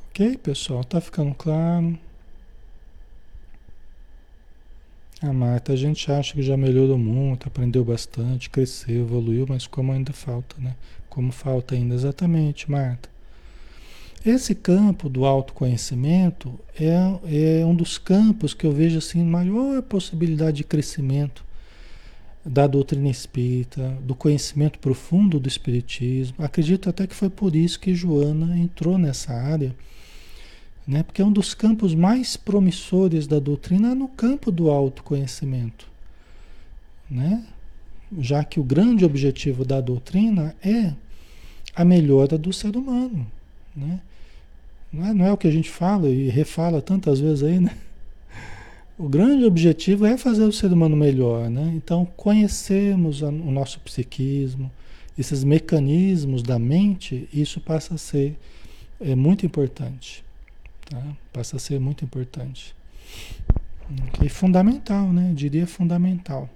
Ok, pessoal? Tá ficando claro? A Marta, a gente acha que já melhorou muito, aprendeu bastante, cresceu, evoluiu, mas como ainda falta, né? Como falta ainda exatamente, Marta. Esse campo do autoconhecimento é, é um dos campos que eu vejo assim maior possibilidade de crescimento da doutrina espírita, do conhecimento profundo do espiritismo. Acredito até que foi por isso que Joana entrou nessa área né? Porque é um dos campos mais promissores da doutrina é no campo do autoconhecimento, né? Já que o grande objetivo da doutrina é a melhora do ser humano, né? Não é, não é o que a gente fala e refala tantas vezes aí, né? O grande objetivo é fazer o ser humano melhor, né? Então, conhecermos o nosso psiquismo, esses mecanismos da mente, isso passa a ser é, muito importante. Tá? Passa a ser muito importante. Okay? Fundamental, né? Eu diria fundamental.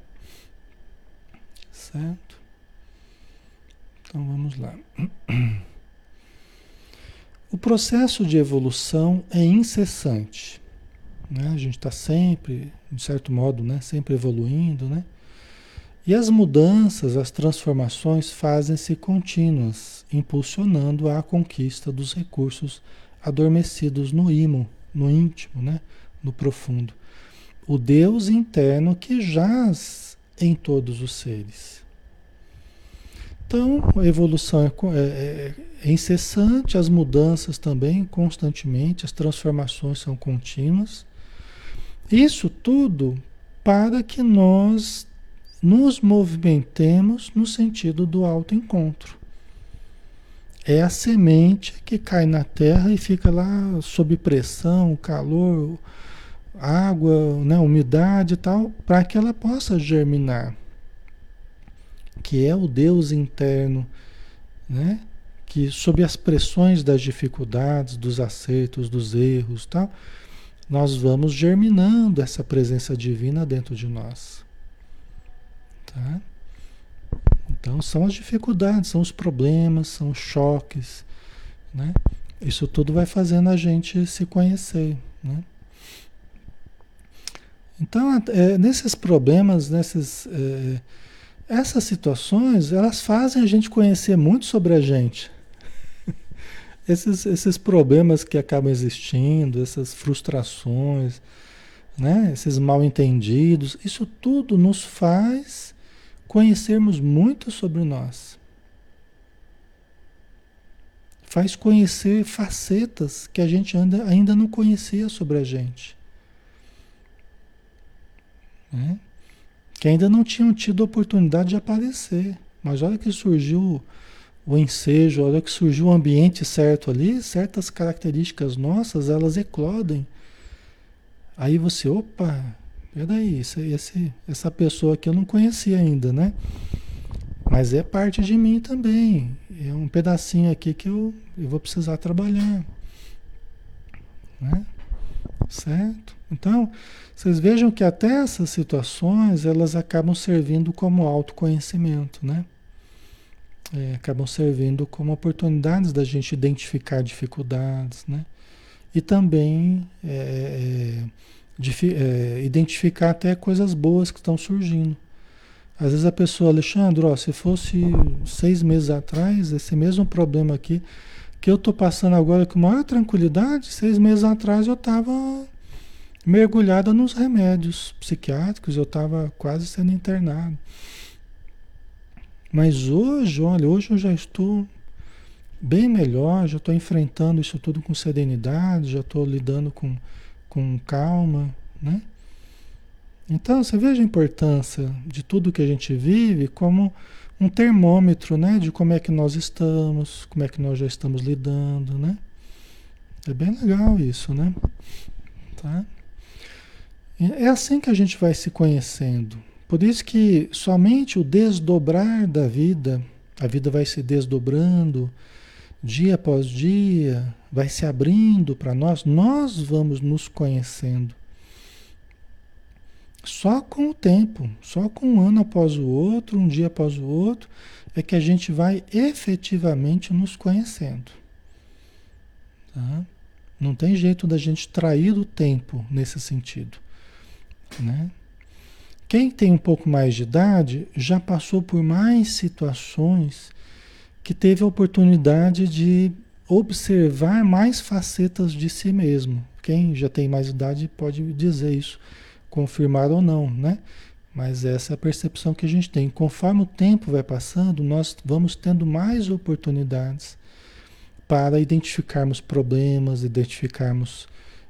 Certo? Então vamos lá. O processo de evolução é incessante. Né? A gente está sempre, de certo modo, né? sempre evoluindo. Né? E as mudanças, as transformações fazem-se contínuas, impulsionando a conquista dos recursos adormecidos no imo, no íntimo, né? no profundo. O Deus interno que jaz em todos os seres. Então, a evolução é, é, é incessante, as mudanças também, constantemente, as transformações são contínuas. Isso tudo para que nós nos movimentemos no sentido do autoencontro. É a semente que cai na terra e fica lá sob pressão, calor, água, né, umidade e tal, para que ela possa germinar. Que é o Deus interno, né? Que sob as pressões das dificuldades, dos acertos, dos erros, tal, nós vamos germinando essa presença divina dentro de nós. Tá? Então são as dificuldades, são os problemas, são os choques, né? Isso tudo vai fazendo a gente se conhecer, né? Então, é, nesses problemas, nessas, é, essas situações, elas fazem a gente conhecer muito sobre a gente. esses, esses problemas que acabam existindo, essas frustrações, né? esses mal entendidos, isso tudo nos faz conhecermos muito sobre nós. Faz conhecer facetas que a gente ainda, ainda não conhecia sobre a gente. Né? Que ainda não tinham tido oportunidade de aparecer. Mas olha que surgiu o ensejo, olha que surgiu o ambiente certo ali, certas características nossas, elas eclodem. Aí você, opa, Peraí, esse, esse, essa pessoa aqui eu não conhecia ainda, né? Mas é parte de mim também. É um pedacinho aqui que eu, eu vou precisar trabalhar. Né? Certo? Então, vocês vejam que até essas situações, elas acabam servindo como autoconhecimento, né? É, acabam servindo como oportunidades da gente identificar dificuldades, né? E também é, é é, identificar até coisas boas que estão surgindo. Às vezes a pessoa, Alexandre, ó, se fosse seis meses atrás, esse mesmo problema aqui, que eu estou passando agora com maior tranquilidade, seis meses atrás eu estava mergulhada nos remédios psiquiátricos, eu estava quase sendo internado. Mas hoje, olha, hoje eu já estou bem melhor, já estou enfrentando isso tudo com serenidade, já estou lidando com com calma, né? Então, você veja a importância de tudo que a gente vive como um termômetro, né? De como é que nós estamos, como é que nós já estamos lidando, né? É bem legal isso, né? Tá? É assim que a gente vai se conhecendo. Por isso que somente o desdobrar da vida, a vida vai se desdobrando, dia após dia, vai se abrindo para nós, nós vamos nos conhecendo. Só com o tempo, só com um ano após o outro, um dia após o outro, é que a gente vai efetivamente nos conhecendo. Tá? Não tem jeito da gente trair o tempo nesse sentido. Né? Quem tem um pouco mais de idade já passou por mais situações que teve a oportunidade de observar mais facetas de si mesmo. Quem já tem mais idade pode dizer isso, confirmar ou não, né? Mas essa é a percepção que a gente tem. Conforme o tempo vai passando, nós vamos tendo mais oportunidades para identificarmos problemas, identificarmos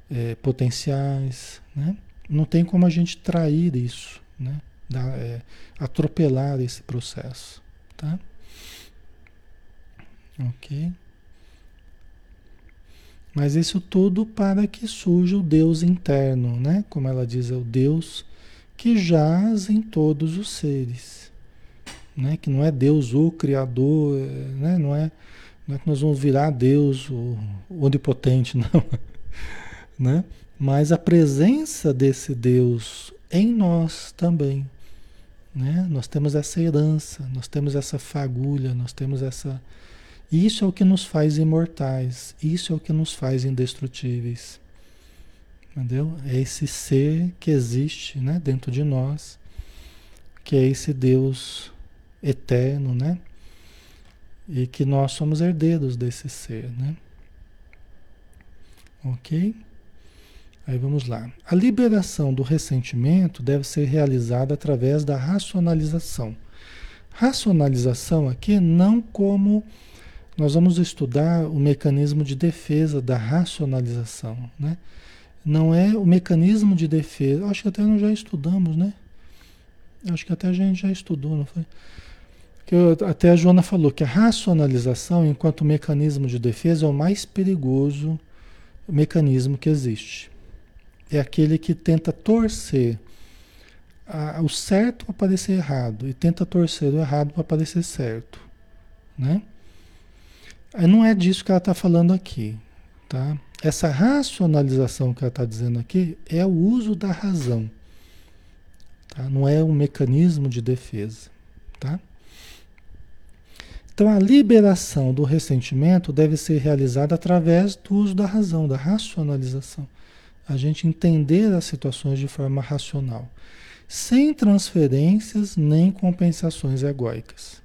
é, potenciais, né? Não tem como a gente trair isso, né? Da, é, atropelar esse processo, tá? Ok? Mas isso tudo para que surja o Deus interno, né? Como ela diz, é o Deus que jaz em todos os seres, né? Que não é Deus o Criador, né? Não é, não é que nós vamos virar Deus o, onipotente, não. né? Mas a presença desse Deus em nós também, né? Nós temos essa herança, nós temos essa fagulha, nós temos essa. Isso é o que nos faz imortais, isso é o que nos faz indestrutíveis. Entendeu? É esse ser que existe né, dentro de nós, que é esse Deus eterno, né? E que nós somos herdeiros desse ser, né? Ok? Aí vamos lá. A liberação do ressentimento deve ser realizada através da racionalização. Racionalização aqui não como nós vamos estudar o mecanismo de defesa da racionalização, né? Não é o mecanismo de defesa. Acho que até nós já estudamos, né? Acho que até a gente já estudou, não foi? Que eu, até a Joana falou que a racionalização, enquanto mecanismo de defesa, é o mais perigoso mecanismo que existe é aquele que tenta torcer o certo para parecer errado e tenta torcer o errado para parecer certo, né? Não é disso que ela está falando aqui, tá? Essa racionalização que ela está dizendo aqui é o uso da razão, tá? Não é um mecanismo de defesa, tá? Então a liberação do ressentimento deve ser realizada através do uso da razão, da racionalização a gente entender as situações de forma racional, sem transferências nem compensações egóicas.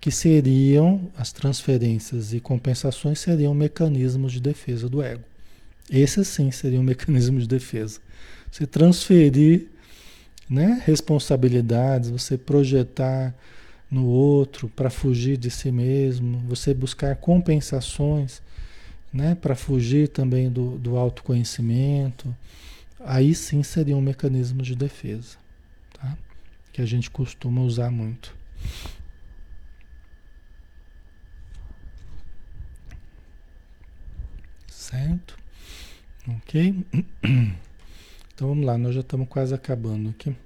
Que seriam as transferências e compensações seriam mecanismos de defesa do ego. Esse sim seria um mecanismo de defesa. Você transferir né, responsabilidades, você projetar no outro para fugir de si mesmo, você buscar compensações né, para fugir também do, do autoconhecimento, aí sim seria um mecanismo de defesa, tá? que a gente costuma usar muito. Certo? Ok? Então vamos lá, nós já estamos quase acabando aqui.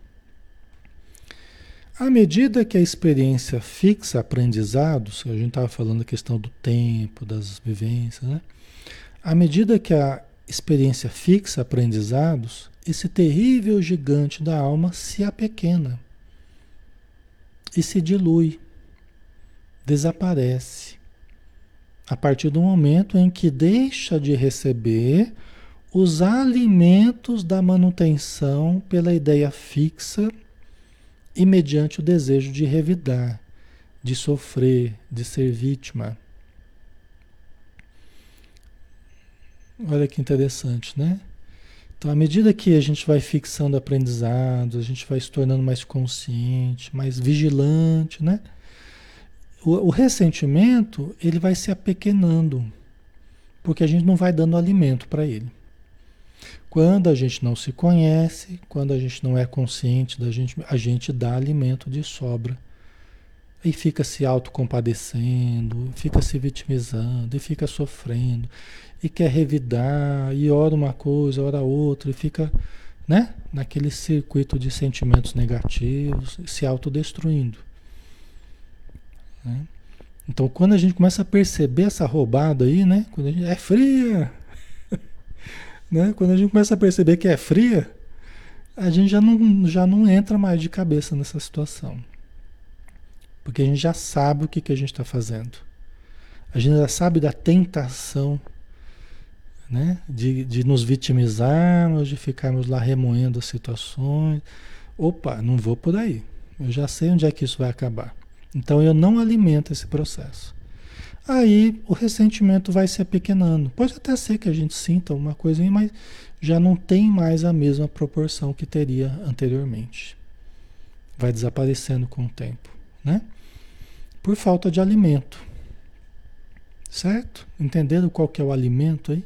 À medida que a experiência fixa aprendizados, a gente estava falando a questão do tempo, das vivências, né? À medida que a experiência fixa aprendizados, esse terrível gigante da alma se apequena e se dilui, desaparece. A partir do momento em que deixa de receber os alimentos da manutenção pela ideia fixa e mediante o desejo de revidar, de sofrer, de ser vítima. Olha que interessante, né? Então, à medida que a gente vai fixando aprendizados, a gente vai se tornando mais consciente, mais vigilante, né? O, o, ressentimento, ele vai se apequenando, porque a gente não vai dando alimento para ele. Quando a gente não se conhece, quando a gente não é consciente da gente, a gente dá alimento de sobra. E fica se autocompadecendo, fica se vitimizando, e fica sofrendo, e quer revidar, e ora uma coisa, ora outra, e fica né, naquele circuito de sentimentos negativos, se autodestruindo. Né? Então, quando a gente começa a perceber essa roubada aí, né? Quando a gente é fria, né? Quando a gente começa a perceber que é fria, a gente já não, já não entra mais de cabeça nessa situação. Porque a gente já sabe o que, que a gente está fazendo. A gente já sabe da tentação né? de, de nos vitimizarmos, de ficarmos lá remoendo as situações. Opa, não vou por aí. Eu já sei onde é que isso vai acabar. Então eu não alimento esse processo aí o ressentimento vai se apequenando. Pode até ser que a gente sinta uma coisinha, mas já não tem mais a mesma proporção que teria anteriormente. Vai desaparecendo com o tempo, né? Por falta de alimento. Certo? Entendendo qual que é o alimento aí?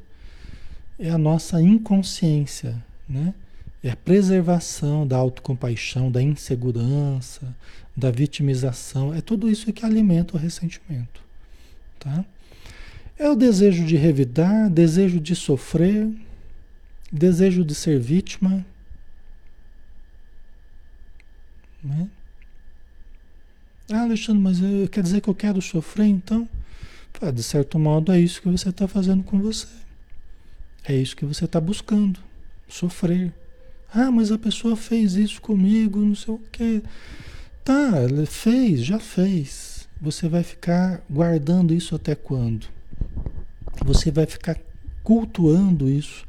É a nossa inconsciência, né? É a preservação da autocompaixão, da insegurança, da vitimização. É tudo isso que alimenta o ressentimento. Tá? É o desejo de revidar, desejo de sofrer, desejo de ser vítima. Né? Ah, Alexandre, mas eu, quer dizer que eu quero sofrer então? de certo modo é isso que você está fazendo com você. É isso que você está buscando, sofrer. Ah, mas a pessoa fez isso comigo, não sei o quê. Tá, ela fez, já fez. Você vai ficar guardando isso até quando? Você vai ficar cultuando isso,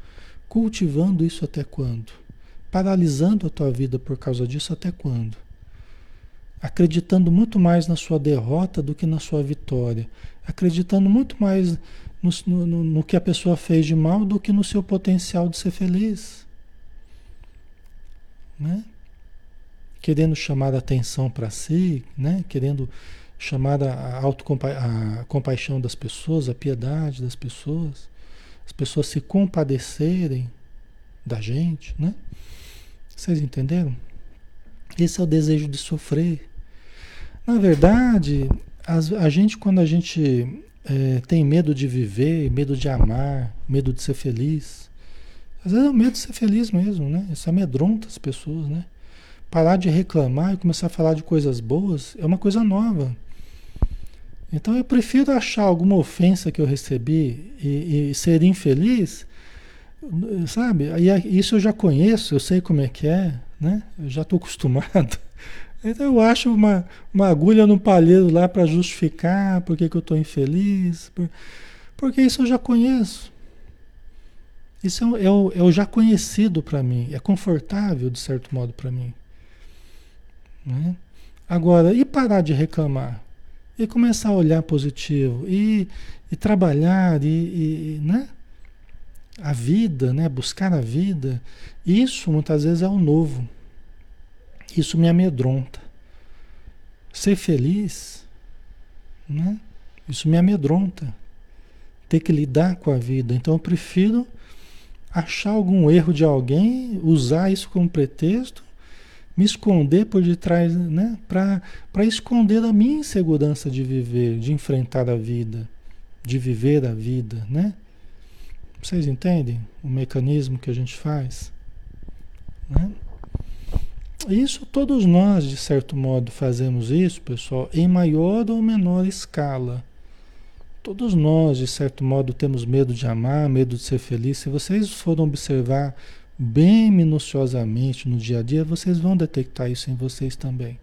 cultivando isso até quando? Paralisando a tua vida por causa disso até quando? Acreditando muito mais na sua derrota do que na sua vitória. Acreditando muito mais no, no, no que a pessoa fez de mal do que no seu potencial de ser feliz. Né? Querendo chamar a atenção para si, né? querendo chamar a, autocompa a compaixão das pessoas, a piedade das pessoas, as pessoas se compadecerem da gente, né? Vocês entenderam? Esse é o desejo de sofrer. Na verdade, as, a gente, quando a gente é, tem medo de viver, medo de amar, medo de ser feliz. Às vezes é o medo de ser feliz mesmo, né? Isso amedronta as pessoas, né? Parar de reclamar e começar a falar de coisas boas é uma coisa nova. Então eu prefiro achar alguma ofensa que eu recebi e, e ser infeliz, sabe? E isso eu já conheço, eu sei como é que é, né? Eu já estou acostumado. Então eu acho uma, uma agulha no palheiro lá para justificar porque que eu estou infeliz. Por, porque isso eu já conheço. Isso é, é, o, é o já conhecido para mim. É confortável, de certo modo, para mim. Né? Agora, e parar de reclamar? E começar a olhar positivo? E, e trabalhar? E, e, né? A vida, né? buscar a vida. Isso muitas vezes é o novo. Isso me amedronta. Ser feliz, né? Isso me amedronta. Ter que lidar com a vida. Então eu prefiro achar algum erro de alguém, usar isso como pretexto, me esconder por detrás, né? Para esconder a minha insegurança de viver, de enfrentar a vida, de viver a vida, né? Vocês entendem o mecanismo que a gente faz? Né? Isso todos nós, de certo modo, fazemos isso, pessoal, em maior ou menor escala. Todos nós, de certo modo, temos medo de amar, medo de ser feliz. Se vocês forem observar bem minuciosamente no dia a dia, vocês vão detectar isso em vocês também.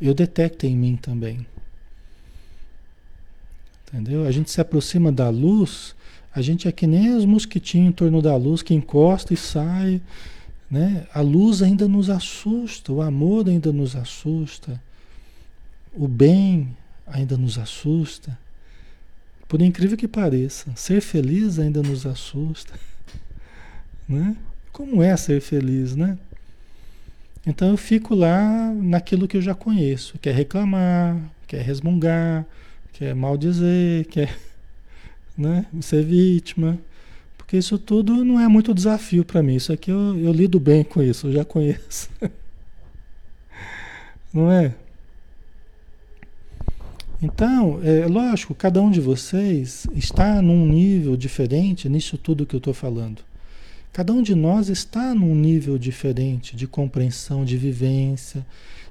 Eu detecto em mim também. Entendeu? A gente se aproxima da luz, a gente é que nem os mosquitinhos em torno da luz que encosta e sai. Né? A luz ainda nos assusta, o amor ainda nos assusta, o bem ainda nos assusta. Por incrível que pareça, ser feliz ainda nos assusta. Né? Como é ser feliz, né? Então eu fico lá naquilo que eu já conheço, quer reclamar, quer resmungar, quer maldizer, quer né, ser vítima. Porque isso tudo não é muito desafio para mim. Isso aqui eu, eu lido bem com isso, eu já conheço. não é? Então, é lógico, cada um de vocês está num nível diferente nisso tudo que eu estou falando. Cada um de nós está num nível diferente de compreensão, de vivência,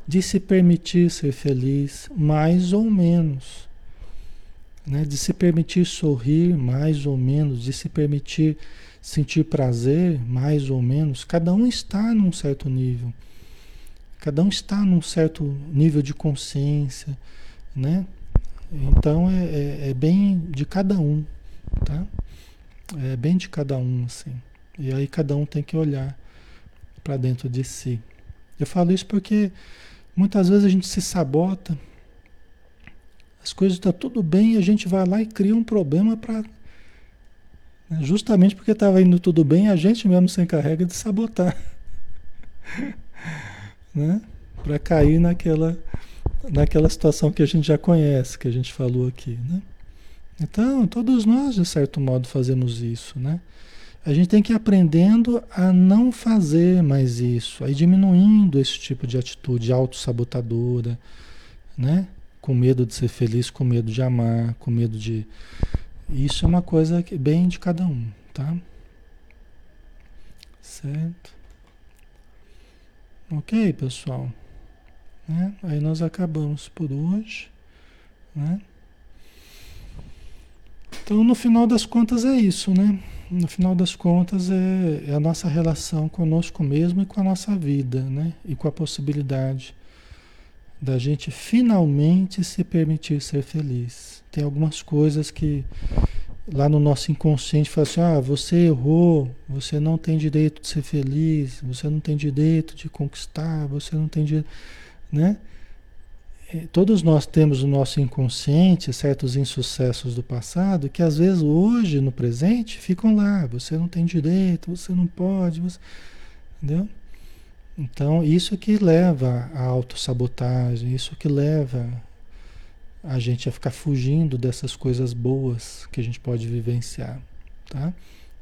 de se permitir ser feliz, mais ou menos né? de se permitir sorrir mais ou menos, de se permitir sentir prazer mais ou menos. Cada um está num certo nível. Cada um está num certo nível de consciência, né? Então é, é, é bem de cada um, tá? É bem de cada um, assim. E aí cada um tem que olhar para dentro de si. Eu falo isso porque muitas vezes a gente se sabota as coisas estão tá tudo bem e a gente vai lá e cria um problema para. Né, justamente porque estava indo tudo bem, a gente mesmo se encarrega de sabotar. né? Para cair naquela, naquela situação que a gente já conhece, que a gente falou aqui. Né? Então, todos nós, de certo modo, fazemos isso. Né? A gente tem que ir aprendendo a não fazer mais isso, aí diminuindo esse tipo de atitude autossabotadora, né? Com medo de ser feliz, com medo de amar, com medo de. Isso é uma coisa que bem de cada um, tá? Certo? Ok, pessoal? Né? Aí nós acabamos por hoje, né? Então, no final das contas, é isso, né? no final das contas, é, é, a nossa relação conosco mesmo e com a nossa vida, né? E com a possibilidade da gente finalmente se permitir ser feliz. Tem algumas coisas que lá no nosso inconsciente fala assim: ah, você errou, você não tem direito de ser feliz, você não tem direito de conquistar, você não tem direito, né? É, todos nós temos no nosso inconsciente certos insucessos do passado que às vezes hoje, no presente, ficam lá. Você não tem direito, você não pode, você... entendeu? Então, isso que leva à autossabotagem, isso que leva a gente a ficar fugindo dessas coisas boas que a gente pode vivenciar, tá?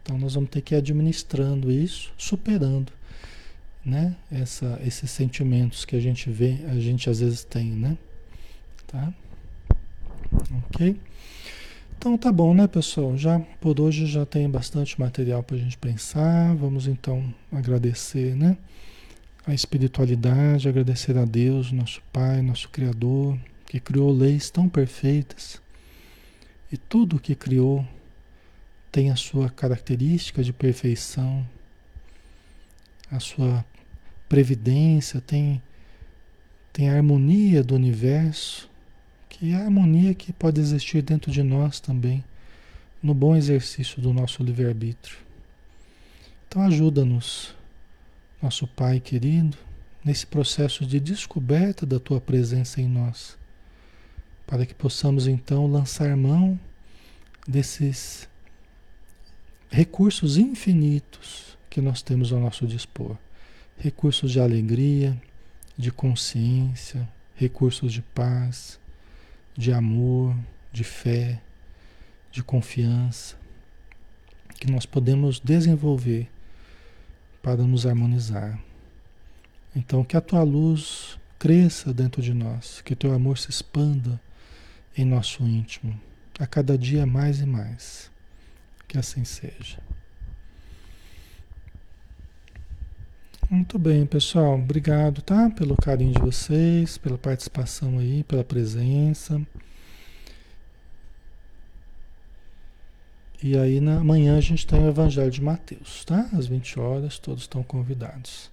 Então, nós vamos ter que ir administrando isso, superando né? Essa, esses sentimentos que a gente vê, a gente às vezes tem, né? Tá? Ok? Então tá bom, né, pessoal? Já por hoje já tem bastante material para a gente pensar. Vamos então agradecer, né? A espiritualidade, agradecer a Deus, nosso Pai, nosso Criador, que criou leis tão perfeitas. E tudo que criou tem a sua característica de perfeição, a sua previdência, tem, tem a harmonia do universo, que é a harmonia que pode existir dentro de nós também, no bom exercício do nosso livre-arbítrio. Então ajuda-nos, nosso Pai querido, nesse processo de descoberta da tua presença em nós, para que possamos então lançar mão desses recursos infinitos que nós temos ao nosso dispor. Recursos de alegria, de consciência, recursos de paz, de amor, de fé, de confiança, que nós podemos desenvolver para nos harmonizar. Então, que a tua luz cresça dentro de nós, que o teu amor se expanda em nosso íntimo, a cada dia mais e mais. Que assim seja. Muito bem, pessoal. Obrigado, tá? Pelo carinho de vocês, pela participação aí, pela presença. E aí na manhã a gente tem o Evangelho de Mateus, tá? Às 20 horas, todos estão convidados.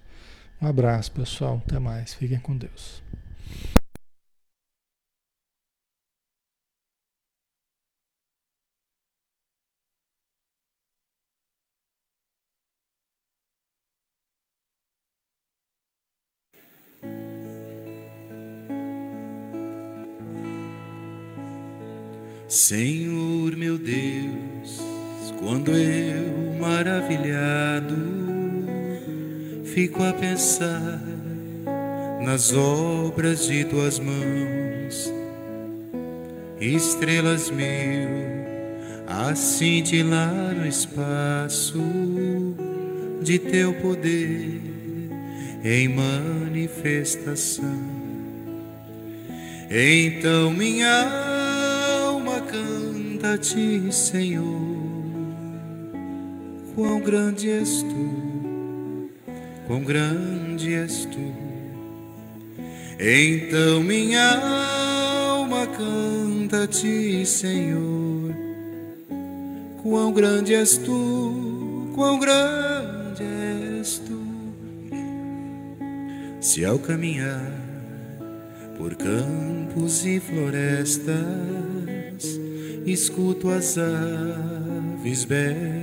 Um abraço, pessoal. Até mais. Fiquem com Deus. Senhor meu Deus, quando eu maravilhado fico a pensar nas obras de tuas mãos, estrelas mil a cintilar no espaço de teu poder em manifestação. Então minha canta a ti, Senhor. Quão grande és tu, quão grande és tu. Então minha alma canta a ti, Senhor. Quão grande és tu, quão grande és tu. Se ao caminhar por campos e florestas, escuto as aves belas